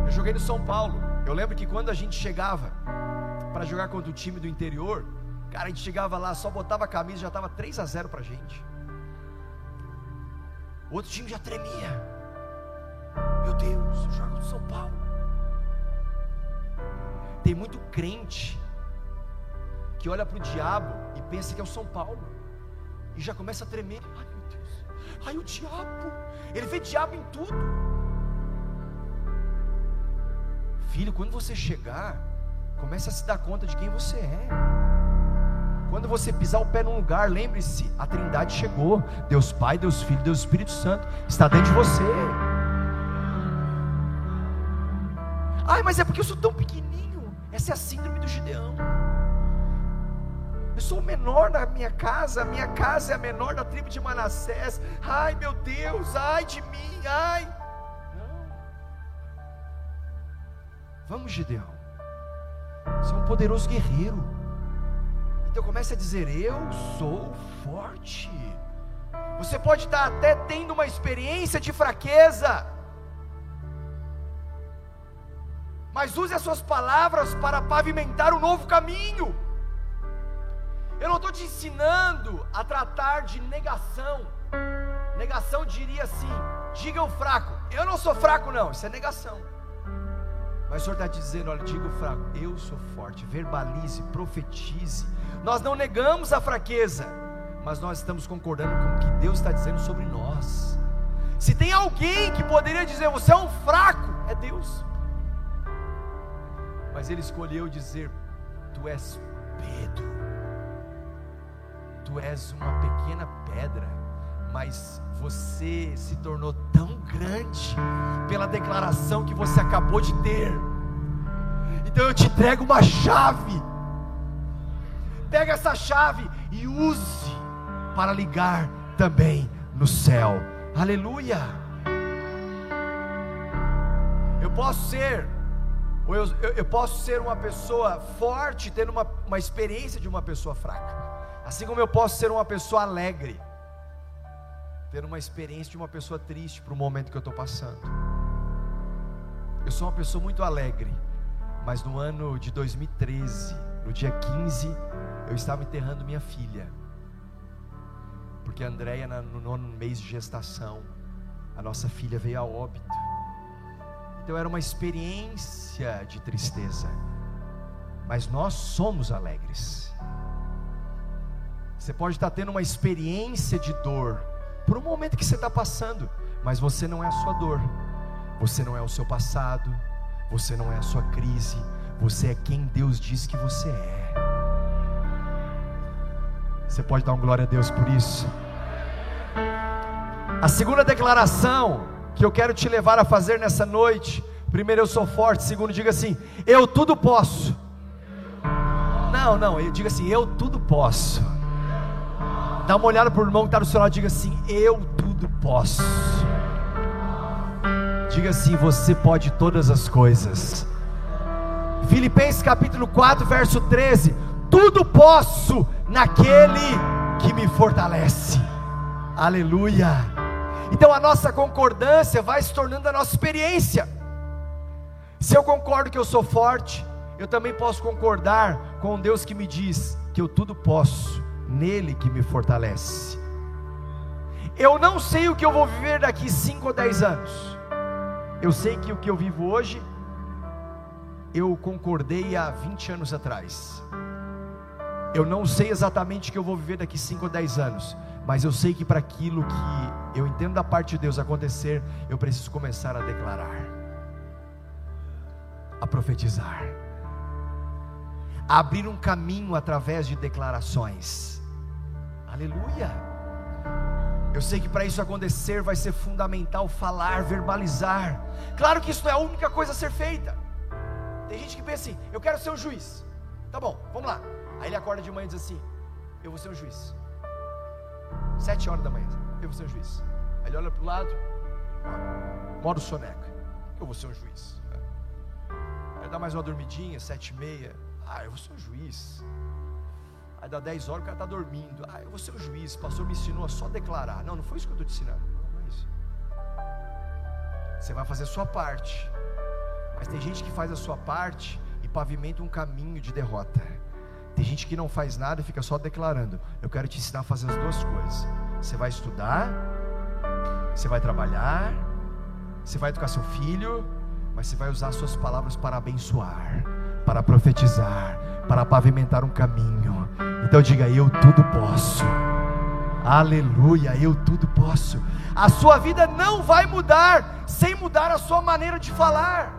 Eu joguei no São Paulo, eu lembro que quando a gente chegava para jogar contra o time do interior, Cara, a gente chegava lá, só botava a camisa, já estava 3 a 0 para a gente. O outro time já tremia. Meu Deus, joga no São Paulo. Tem muito crente que olha para o diabo e pensa que é o São Paulo. E já começa a tremer. Ai meu Deus, ai o diabo. Ele vê diabo em tudo. Filho, quando você chegar, comece a se dar conta de quem você é. Quando você pisar o pé num lugar, lembre-se: a Trindade chegou. Deus Pai, Deus Filho, Deus Espírito Santo está dentro de você. Ai, mas é porque eu sou tão pequenininho. Essa é a síndrome do Gideão. Eu sou o menor da minha casa, a minha casa é a menor da tribo de Manassés. Ai, meu Deus, ai de mim, ai. Não. Vamos, Gideão. Você é um poderoso guerreiro. Então comece a dizer: Eu sou forte. Você pode estar até tendo uma experiência de fraqueza, mas use as suas palavras para pavimentar um novo caminho. Eu não estou te ensinando a tratar de negação. Negação diria assim: diga o fraco, eu não sou fraco, não, isso é negação. Mas o Senhor está dizendo: olha, diga o fraco, eu sou forte, verbalize, profetize, nós não negamos a fraqueza, mas nós estamos concordando com o que Deus está dizendo sobre nós. Se tem alguém que poderia dizer você é um fraco, é Deus. Mas Ele escolheu dizer: Tu és Pedro, tu és uma pequena pedra, mas você se tornou tão grande pela declaração que você acabou de ter. Então eu te entrego uma chave Pega essa chave e use para ligar também no céu. Aleluia. Eu posso ser, eu, eu, eu, posso ser uma pessoa forte, tendo uma, uma experiência de uma pessoa fraca. Assim como eu posso ser uma pessoa alegre, tendo uma experiência de uma pessoa triste para o momento que eu estou passando. Eu sou uma pessoa muito alegre, mas no ano de 2013, no dia 15 eu estava enterrando minha filha, porque a Andréia, no nono mês de gestação, a nossa filha veio a óbito. Então era uma experiência de tristeza, mas nós somos alegres. Você pode estar tendo uma experiência de dor por um momento que você está passando, mas você não é a sua dor, você não é o seu passado, você não é a sua crise, você é quem Deus diz que você é. Você pode dar um glória a Deus por isso? A segunda declaração que eu quero te levar a fazer nessa noite: primeiro, eu sou forte. Segundo, diga assim: eu tudo posso. Não, não, diga assim: eu tudo posso. Dá uma olhada para o irmão que está do seu lado, diga assim: eu tudo posso. Diga assim: você pode todas as coisas. Filipenses capítulo 4, verso 13: tudo posso naquele que me fortalece. Aleluia. Então a nossa concordância vai se tornando a nossa experiência. Se eu concordo que eu sou forte, eu também posso concordar com Deus que me diz que eu tudo posso nele que me fortalece. Eu não sei o que eu vou viver daqui 5 ou 10 anos. Eu sei que o que eu vivo hoje, eu concordei há 20 anos atrás. Eu não sei exatamente o que eu vou viver daqui 5 ou 10 anos, mas eu sei que para aquilo que eu entendo da parte de Deus acontecer, eu preciso começar a declarar, a profetizar, a abrir um caminho através de declarações. Aleluia! Eu sei que para isso acontecer vai ser fundamental falar, verbalizar. Claro que isso não é a única coisa a ser feita. Tem gente que pensa assim: eu quero ser um juiz. Tá bom, vamos lá. Aí ele acorda de manhã e diz assim: eu vou ser um juiz. Sete horas da manhã, eu vou ser um juiz. Aí ele olha para o lado, modo soneca, eu vou ser um juiz. Aí dá mais uma dormidinha, sete e meia, ah, eu vou ser um juiz. Aí dá 10 horas, o cara está dormindo. Ah, eu vou ser o juiz, o pastor me ensinou a só declarar. Não, não foi isso que eu estou te ensinando. Não, é isso. Você vai fazer a sua parte. Mas tem gente que faz a sua parte e pavimenta um caminho de derrota. Tem gente que não faz nada e fica só declarando. Eu quero te ensinar a fazer as duas coisas. Você vai estudar, você vai trabalhar, você vai educar seu filho, mas você vai usar suas palavras para abençoar, para profetizar, para pavimentar um caminho. Então diga: Eu tudo posso. Aleluia, eu tudo posso. A sua vida não vai mudar sem mudar a sua maneira de falar.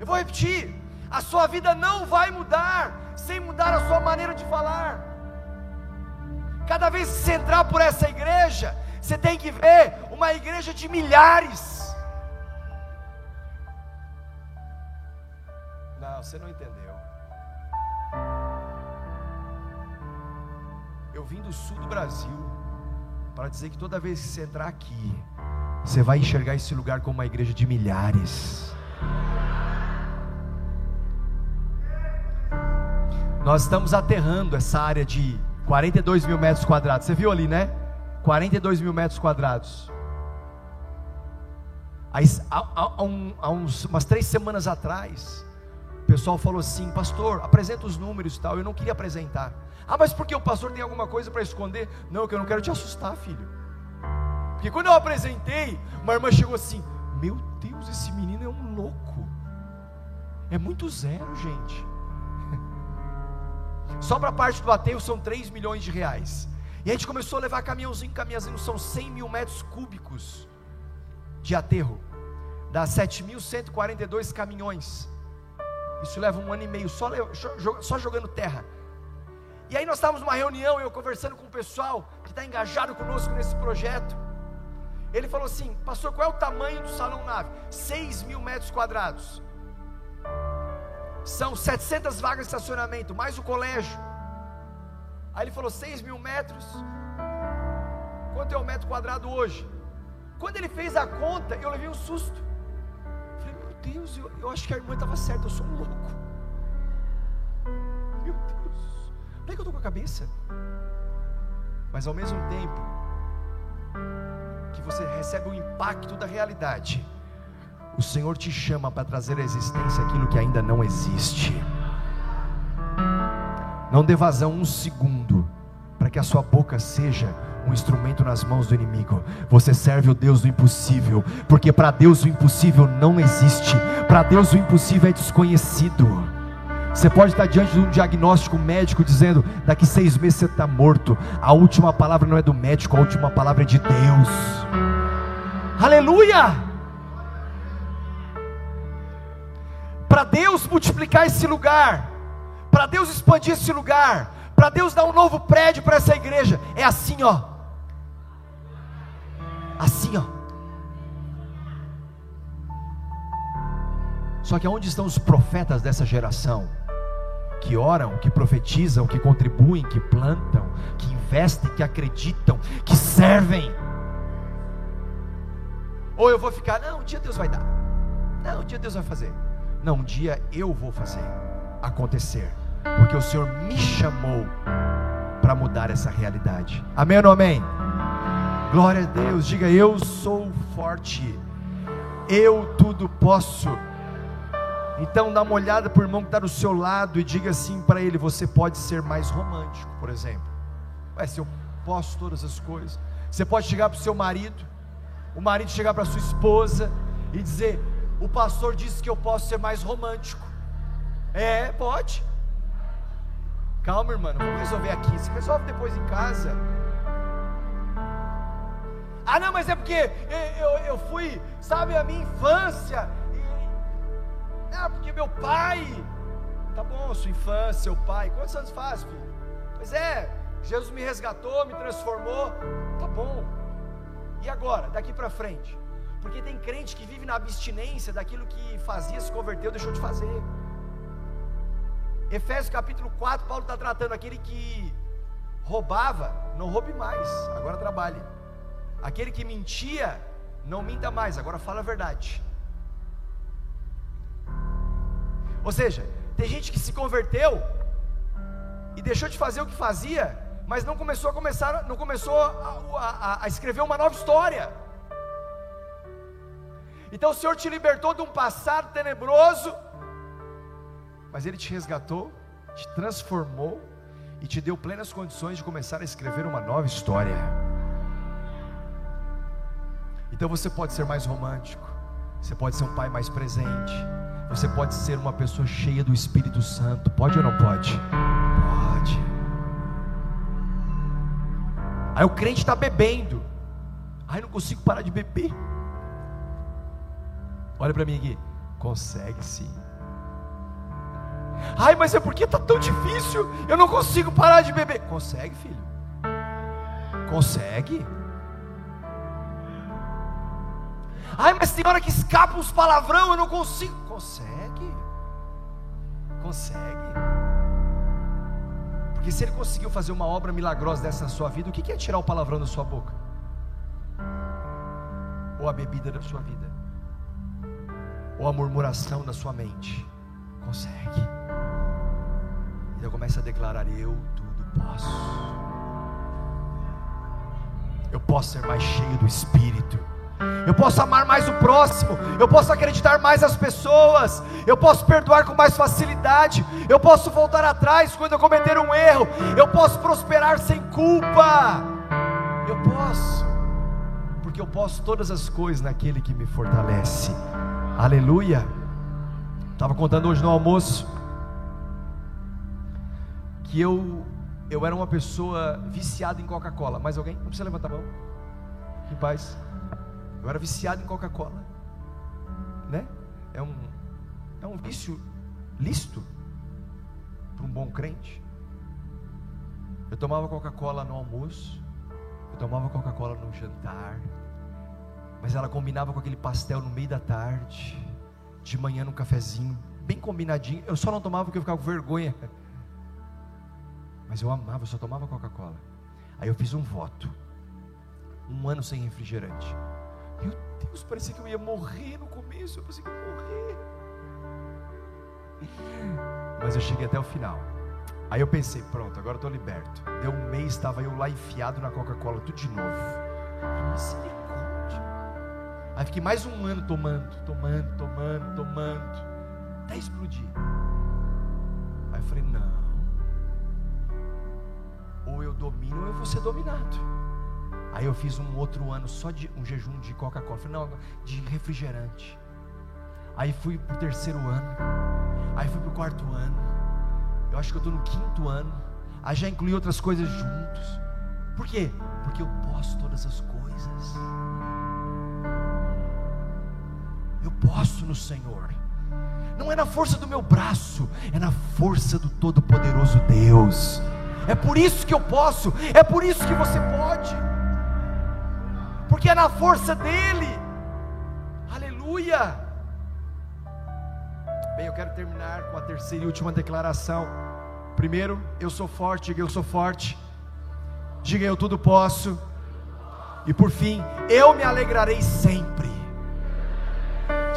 Eu vou repetir: a sua vida não vai mudar sem mudar a sua maneira de falar. Cada vez que você entrar por essa igreja, você tem que ver uma igreja de milhares você não entendeu. Eu vim do sul do Brasil para dizer que toda vez que você entrar aqui, você vai enxergar esse lugar como uma igreja de milhares. Nós estamos aterrando essa área de 42 mil metros quadrados. Você viu ali, né? 42 mil metros quadrados. Aí, há, há, há uns, umas três semanas atrás, o pessoal falou assim: Pastor, apresenta os números e tal. Eu não queria apresentar. Ah, mas porque o pastor tem alguma coisa para esconder? Não, que eu não quero te assustar, filho. Porque quando eu apresentei, uma irmã chegou assim: Meu Deus, esse menino é um louco. É muito zero, gente. Só para a parte do aterro são 3 milhões de reais. E a gente começou a levar caminhãozinho, caminhãozinho, são 100 mil metros cúbicos de aterro. Dá 7.142 caminhões. Isso leva um ano e meio só, só jogando terra. E aí nós estávamos numa reunião, eu conversando com o pessoal que está engajado conosco nesse projeto. Ele falou assim, pastor, qual é o tamanho do salão nave? 6 mil metros quadrados. São 700 vagas de estacionamento, mais o colégio. Aí ele falou, 6 mil metros. Quanto é o metro quadrado hoje? Quando ele fez a conta, eu levei um susto. Deus, eu, eu acho que a irmã estava certa, eu sou um louco. Meu Deus, onde é que eu estou com a cabeça? Mas ao mesmo tempo que você recebe o impacto da realidade, o Senhor te chama para trazer à existência aquilo que ainda não existe. Não dê vazão um segundo para que a sua boca seja um instrumento nas mãos do inimigo. Você serve o Deus do impossível, porque para Deus o impossível não existe, para Deus o impossível é desconhecido. Você pode estar diante de um diagnóstico médico dizendo: daqui seis meses você está morto. A última palavra não é do médico, a última palavra é de Deus. Aleluia! Para Deus multiplicar esse lugar, para Deus expandir esse lugar, para Deus dar um novo prédio para essa igreja, é assim, ó. Assim, ó. Só que onde estão os profetas dessa geração? Que oram, que profetizam, que contribuem, que plantam, que investem, que acreditam, que servem. Ou eu vou ficar, não, um dia Deus vai dar. Não, um dia Deus vai fazer. Não, um dia eu vou fazer acontecer. Porque o Senhor me chamou para mudar essa realidade. Amém ou não amém? Glória a Deus, diga eu sou forte, eu tudo posso. Então dá uma olhada para o irmão que está do seu lado e diga assim para ele: você pode ser mais romântico, por exemplo. Ué, se eu posso todas as coisas. Você pode chegar para o seu marido, o marido chegar para sua esposa e dizer: O pastor disse que eu posso ser mais romântico. É, pode. Calma, irmão, vamos resolver aqui. Você resolve depois em casa. Ah, não, mas é porque eu, eu, eu fui, sabe, a minha infância. E, ah, porque meu pai. Tá bom, sua infância, seu pai. Quantos anos faz, filho? Pois é, Jesus me resgatou, me transformou. Tá bom. E agora, daqui para frente? Porque tem crente que vive na abstinência daquilo que fazia, se converteu, deixou de fazer. Efésios capítulo 4, Paulo está tratando aquele que roubava, não roube mais, agora trabalhe. Aquele que mentia, não minta mais, agora fala a verdade. Ou seja, tem gente que se converteu e deixou de fazer o que fazia, mas não começou a começar, não começou a, a, a escrever uma nova história. Então o Senhor te libertou de um passado tenebroso mas Ele te resgatou, te transformou e te deu plenas condições de começar a escrever uma nova história. Então você pode ser mais romântico, você pode ser um pai mais presente, você pode ser uma pessoa cheia do Espírito Santo. Pode ou não pode? Pode. Aí o crente está bebendo. Ai, não consigo parar de beber. Olha para mim aqui. Consegue sim. Ai, mas é porque está tão difícil, eu não consigo parar de beber. Consegue, filho? Consegue? Ai, mas tem hora que escapa uns palavrão, eu não consigo. Consegue? Consegue? Porque se ele conseguiu fazer uma obra milagrosa dessa na sua vida, o que é tirar o palavrão da sua boca? Ou a bebida da sua vida? Ou a murmuração da sua mente? Consegue. Então começa a declarar: Eu tudo posso. Eu posso ser mais cheio do Espírito. Eu posso amar mais o próximo, eu posso acreditar mais as pessoas, eu posso perdoar com mais facilidade, eu posso voltar atrás quando eu cometer um erro, eu posso prosperar sem culpa. Eu posso, porque eu posso todas as coisas naquele que me fortalece. Aleluia. Estava contando hoje no almoço que eu eu era uma pessoa viciada em Coca-Cola. Mais alguém? Não precisa levantar a mão. Em paz. Eu era viciado em Coca-Cola. Né? É um é um vício lícito para um bom crente. Eu tomava Coca-Cola no almoço, eu tomava Coca-Cola no jantar, mas ela combinava com aquele pastel no meio da tarde de manhã num cafezinho, bem combinadinho. Eu só não tomava porque eu ficava com vergonha. Mas eu amava, eu só tomava Coca-Cola. Aí eu fiz um voto. Um ano sem refrigerante. Meu Deus, parecia que eu ia morrer no começo. Eu pensei que eu ia morrer. Mas eu cheguei até o final. Aí eu pensei, pronto, agora estou liberto. Deu um mês, estava eu lá enfiado na Coca-Cola, tudo de novo. Misericórdia. Aí fiquei mais um ano tomando, tomando, tomando, tomando, até explodir. Aí eu falei: não, ou eu domino ou eu vou ser dominado. Aí eu fiz um outro ano só de um jejum de Coca-Cola, não, de refrigerante. Aí fui para o terceiro ano, aí fui para o quarto ano, eu acho que eu estou no quinto ano, aí já incluí outras coisas juntos. Por quê? Porque eu posso todas as coisas eu posso no Senhor. Não é na força do meu braço, é na força do Todo-Poderoso Deus. É por isso que eu posso, é por isso que você pode, porque é na força dEle. Aleluia. Bem, eu quero terminar com a terceira e última declaração. Primeiro, eu sou forte, diga eu sou forte. Diga eu tudo posso. E por fim, eu me alegrarei sempre.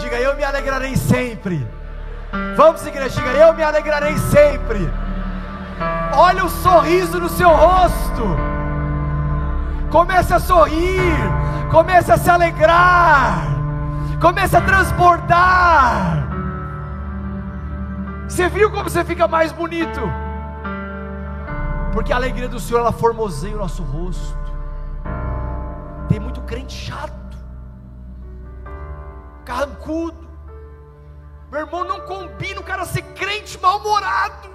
Diga, eu me alegrarei sempre. Vamos, igreja, diga, eu me alegrarei sempre. Olha o sorriso no seu rosto. Comece a sorrir. Comece a se alegrar. Comece a transbordar. Você viu como você fica mais bonito? Porque a alegria do Senhor ela formoseia o nosso rosto. Tem muito crente chato, carrancudo. Meu irmão, não combina o cara ser crente mal-humorado.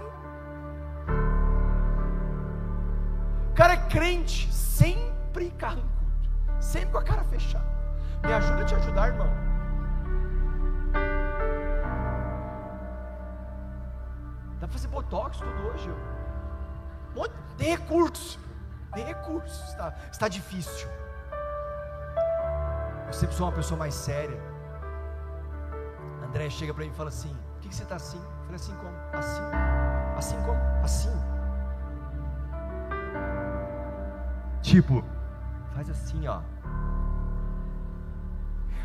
O cara é crente, sempre carrancudo, sempre com a cara fechada. Me ajuda a te ajudar, irmão. Dá para fazer botox tudo hoje. Tem recursos, tem recursos. Está, está difícil. Eu sempre sou uma pessoa mais séria. André chega para mim e fala assim: Por que, você está assim? Eu falei assim como? Assim. Assim como? Assim. Tipo, faz assim, ó.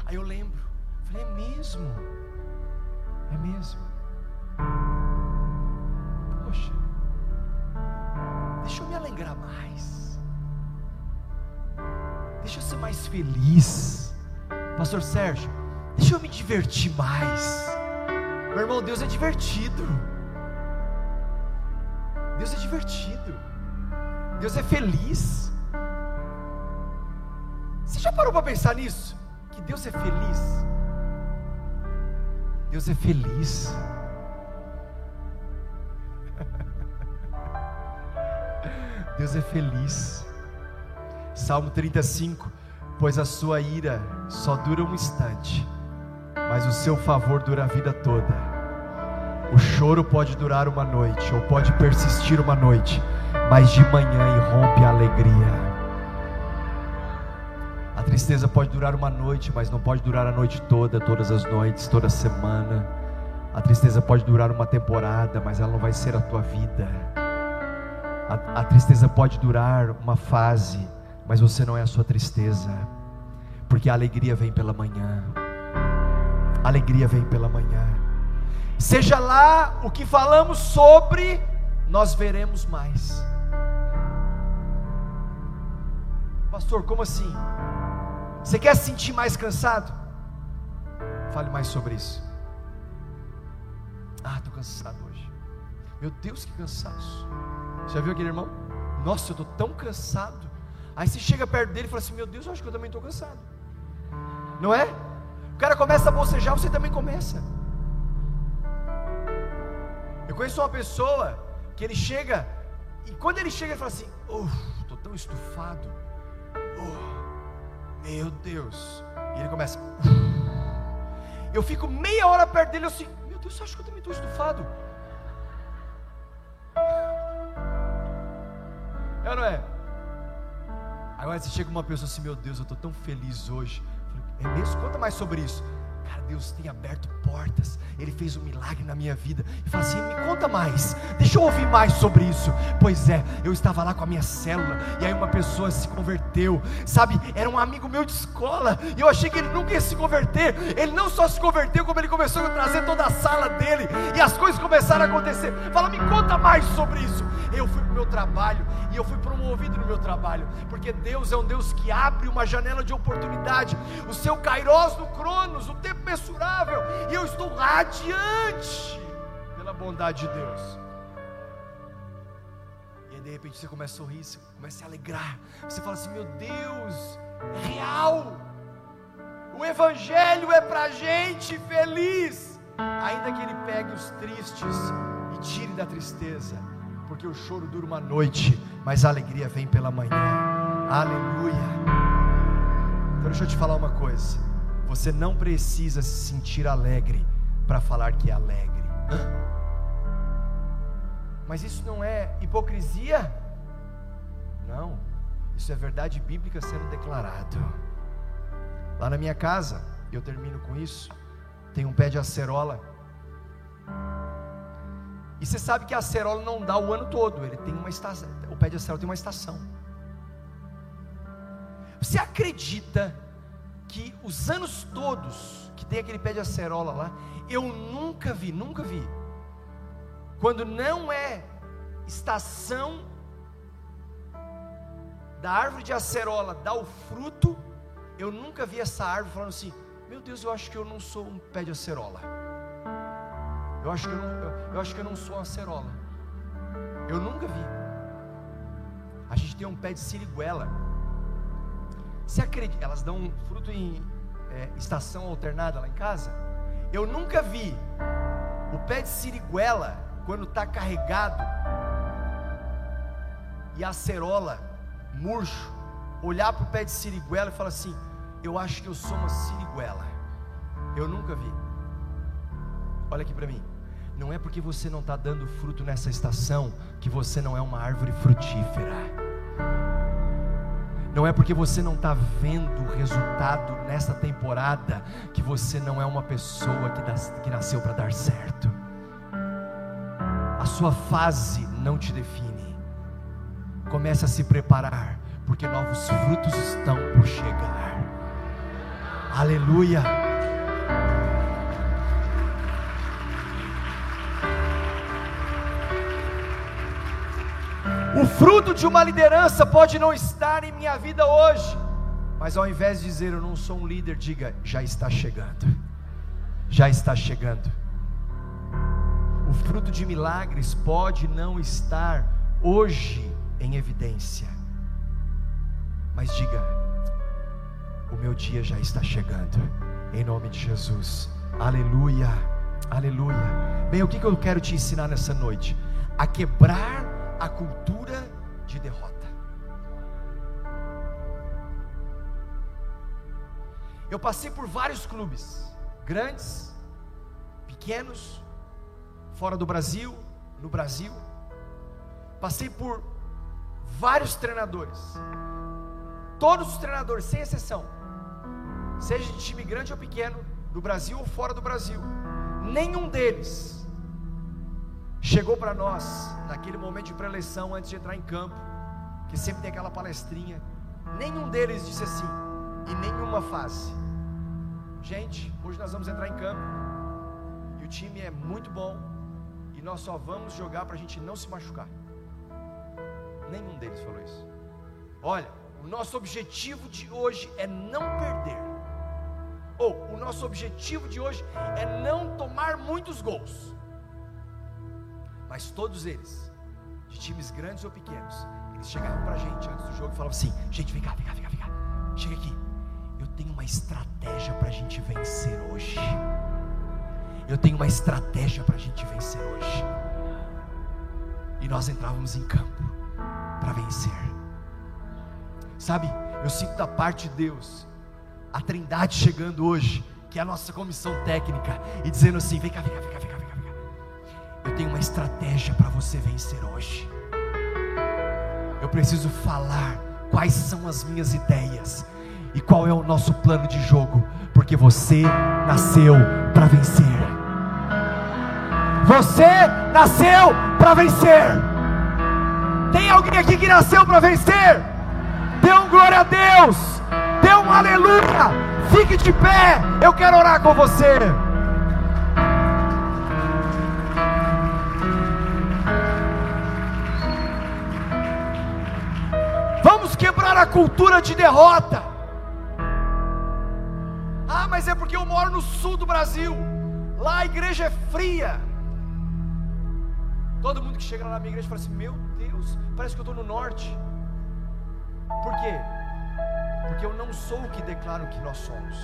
Aí eu lembro. Falei, é mesmo? É mesmo? Poxa, deixa eu me alegrar mais. Deixa eu ser mais feliz. Pastor Sérgio, deixa eu me divertir mais. Meu irmão, Deus é divertido. Deus é divertido. Deus é feliz. Você já parou para pensar nisso? Que Deus é feliz. Deus é feliz. Deus é feliz. Salmo 35 pois a sua ira só dura um instante, mas o seu favor dura a vida toda. O choro pode durar uma noite, ou pode persistir uma noite, mas de manhã irrompe a alegria. A tristeza pode durar uma noite, mas não pode durar a noite toda, todas as noites, toda semana. A tristeza pode durar uma temporada, mas ela não vai ser a tua vida. A, a tristeza pode durar uma fase, mas você não é a sua tristeza, porque a alegria vem pela manhã. A alegria vem pela manhã. Seja lá o que falamos sobre, nós veremos mais. Pastor, como assim? Você quer se sentir mais cansado? Fale mais sobre isso. Ah, estou cansado hoje. Meu Deus, que cansaço. Já viu aquele irmão? Nossa, eu estou tão cansado. Aí você chega perto dele e fala assim: Meu Deus, eu acho que eu também estou cansado. Não é? O cara começa a bocejar, você também começa. Eu conheço uma pessoa que ele chega, e quando ele chega, ele fala assim: estou tão estufado. Oh, meu Deus. E ele começa. Eu fico meia hora perto dele, assim: Meu Deus, você acha que eu também estou estufado? É ou não é? Agora você chega uma pessoa assim, meu Deus, eu estou tão feliz hoje. É? Conta mais sobre isso. Cara, Deus tem aberto portas, Ele fez um milagre na minha vida. E fala assim: me conta mais, deixa eu ouvir mais sobre isso. Pois é, eu estava lá com a minha célula, e aí uma pessoa se converteu, sabe? Era um amigo meu de escola, e eu achei que ele nunca ia se converter. Ele não só se converteu, como ele começou a trazer toda a sala dele, e as coisas começaram a acontecer. Fala, me conta mais sobre isso. Eu fui para o meu trabalho, e eu fui promovido no meu trabalho, porque Deus é um Deus que abre uma janela de oportunidade. O seu Kairos no Cronos, o tempo tempo mensurável, e eu estou radiante pela bondade de Deus. E aí de repente você começa a sorrir, você começa a se alegrar, você fala assim: meu Deus, é real, o Evangelho é para gente feliz, ainda que ele pegue os tristes e tire da tristeza, porque o choro dura uma noite, mas a alegria vem pela manhã. Aleluia. Então deixa eu te falar uma coisa. Você não precisa se sentir alegre para falar que é alegre. Mas isso não é hipocrisia? Não, isso é verdade bíblica sendo declarado. Lá na minha casa, eu termino com isso, tem um pé de acerola. E você sabe que a acerola não dá o ano todo, ele tem uma estação, o pé de acerola tem uma estação. Você acredita que os anos todos que tem aquele pé de acerola lá, eu nunca vi, nunca vi. Quando não é estação da árvore de acerola dar o fruto, eu nunca vi essa árvore falando assim: Meu Deus, eu acho que eu não sou um pé de acerola. Eu acho que eu não, eu, eu acho que eu não sou uma acerola. Eu nunca vi. A gente tem um pé de siriguela. Você acredita? Elas dão fruto em é, estação alternada lá em casa. Eu nunca vi o pé de siriguela quando está carregado e a acerola murcho olhar para o pé de siriguela e falar assim: Eu acho que eu sou uma siriguela. Eu nunca vi. Olha aqui para mim. Não é porque você não está dando fruto nessa estação que você não é uma árvore frutífera. Não é porque você não está vendo o resultado nessa temporada que você não é uma pessoa que, dá, que nasceu para dar certo. A sua fase não te define. Comece a se preparar, porque novos frutos estão por chegar. Aleluia. O fruto de uma liderança pode não estar em minha vida hoje, mas ao invés de dizer eu não sou um líder, diga já está chegando. Já está chegando. O fruto de milagres pode não estar hoje em evidência, mas diga: o meu dia já está chegando, em nome de Jesus. Aleluia, aleluia. Bem, o que eu quero te ensinar nessa noite? A quebrar a cultura de derrota. Eu passei por vários clubes, grandes, pequenos, fora do Brasil, no Brasil. Passei por vários treinadores. Todos os treinadores, sem exceção. Seja de time grande ou pequeno, do Brasil ou fora do Brasil. Nenhum deles chegou para nós naquele momento de pré-eleição antes de entrar em campo, que sempre tem aquela palestrinha. Nenhum deles disse assim, em nenhuma fase. Gente, hoje nós vamos entrar em campo e o time é muito bom e nós só vamos jogar para a gente não se machucar. Nenhum deles falou isso. Olha, o nosso objetivo de hoje é não perder. Ou o nosso objetivo de hoje é não tomar muitos gols. Mas todos eles, de times grandes ou pequenos, eles chegavam para a gente antes do jogo e falavam assim: gente, vem cá, vem cá, vem cá, vem cá. Chega aqui. Eu tenho uma estratégia para a gente vencer hoje. Eu tenho uma estratégia para a gente vencer hoje. E nós entrávamos em campo para vencer. Sabe, eu sinto da parte de Deus a Trindade chegando hoje, que é a nossa comissão técnica, e dizendo assim: vem cá, vem cá, vem cá, tenho uma estratégia para você vencer hoje. Eu preciso falar quais são as minhas ideias e qual é o nosso plano de jogo, porque você nasceu para vencer. Você nasceu para vencer. Tem alguém aqui que nasceu para vencer? Dê um glória a Deus. Dê um aleluia. Fique de pé. Eu quero orar com você. A cultura de derrota. Ah, mas é porque eu moro no sul do Brasil. Lá a igreja é fria. Todo mundo que chega lá na minha igreja fala assim: Meu Deus, parece que eu estou no norte. Por quê? Porque eu não sou o que declaro que nós somos.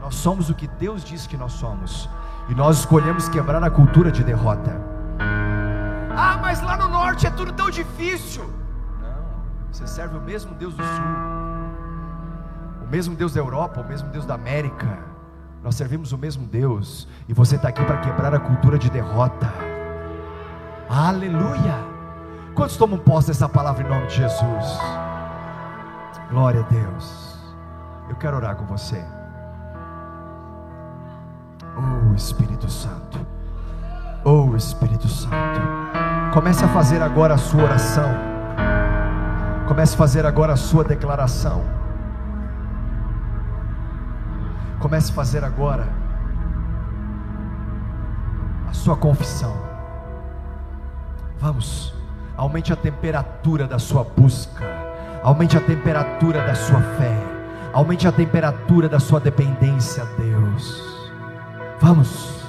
Nós somos o que Deus diz que nós somos. E nós escolhemos quebrar a cultura de derrota. Ah, mas lá no norte é tudo tão difícil. Você serve o mesmo Deus do Sul, o mesmo Deus da Europa, o mesmo Deus da América. Nós servimos o mesmo Deus, e você está aqui para quebrar a cultura de derrota. Aleluia! Quantos tomam posse dessa palavra em nome de Jesus? Glória a Deus. Eu quero orar com você. Oh Espírito Santo. Oh Espírito Santo. Comece a fazer agora a sua oração. Comece a fazer agora a sua declaração. Comece a fazer agora a sua confissão. Vamos, aumente a temperatura da sua busca, aumente a temperatura da sua fé, aumente a temperatura da sua dependência a Deus. Vamos,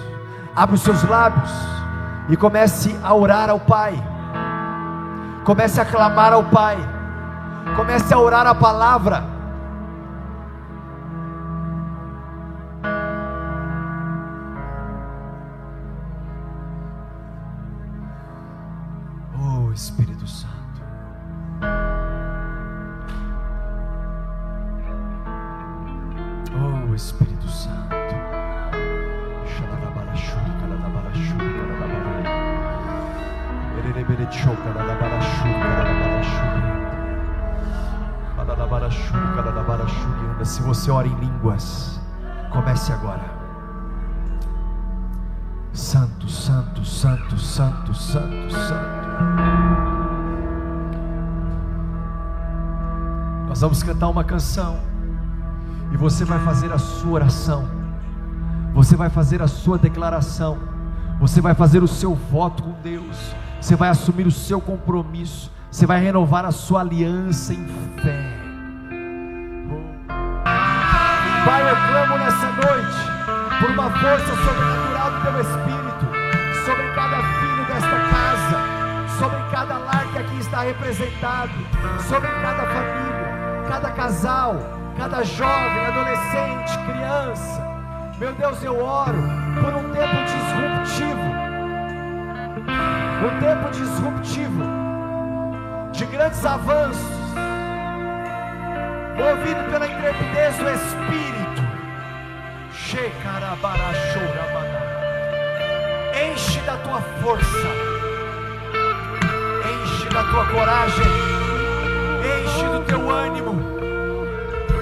abra os seus lábios e comece a orar ao Pai. Comece a clamar ao Pai. Comece a orar a palavra. Vamos cantar uma canção. E você vai fazer a sua oração, você vai fazer a sua declaração, você vai fazer o seu voto com Deus, você vai assumir o seu compromisso, você vai renovar a sua aliança em fé. Pai, eu clamo nessa noite por uma força sobrenatural do teu Espírito sobre cada filho desta casa, sobre cada lar que aqui está representado, sobre cada família, cada casal, cada jovem, adolescente, criança. Meu Deus, eu oro por um tempo disruptivo, um tempo disruptivo de grandes avanços movido pela intrepidez do Espírito. Enche da tua força, enche da tua coragem, enche do teu ânimo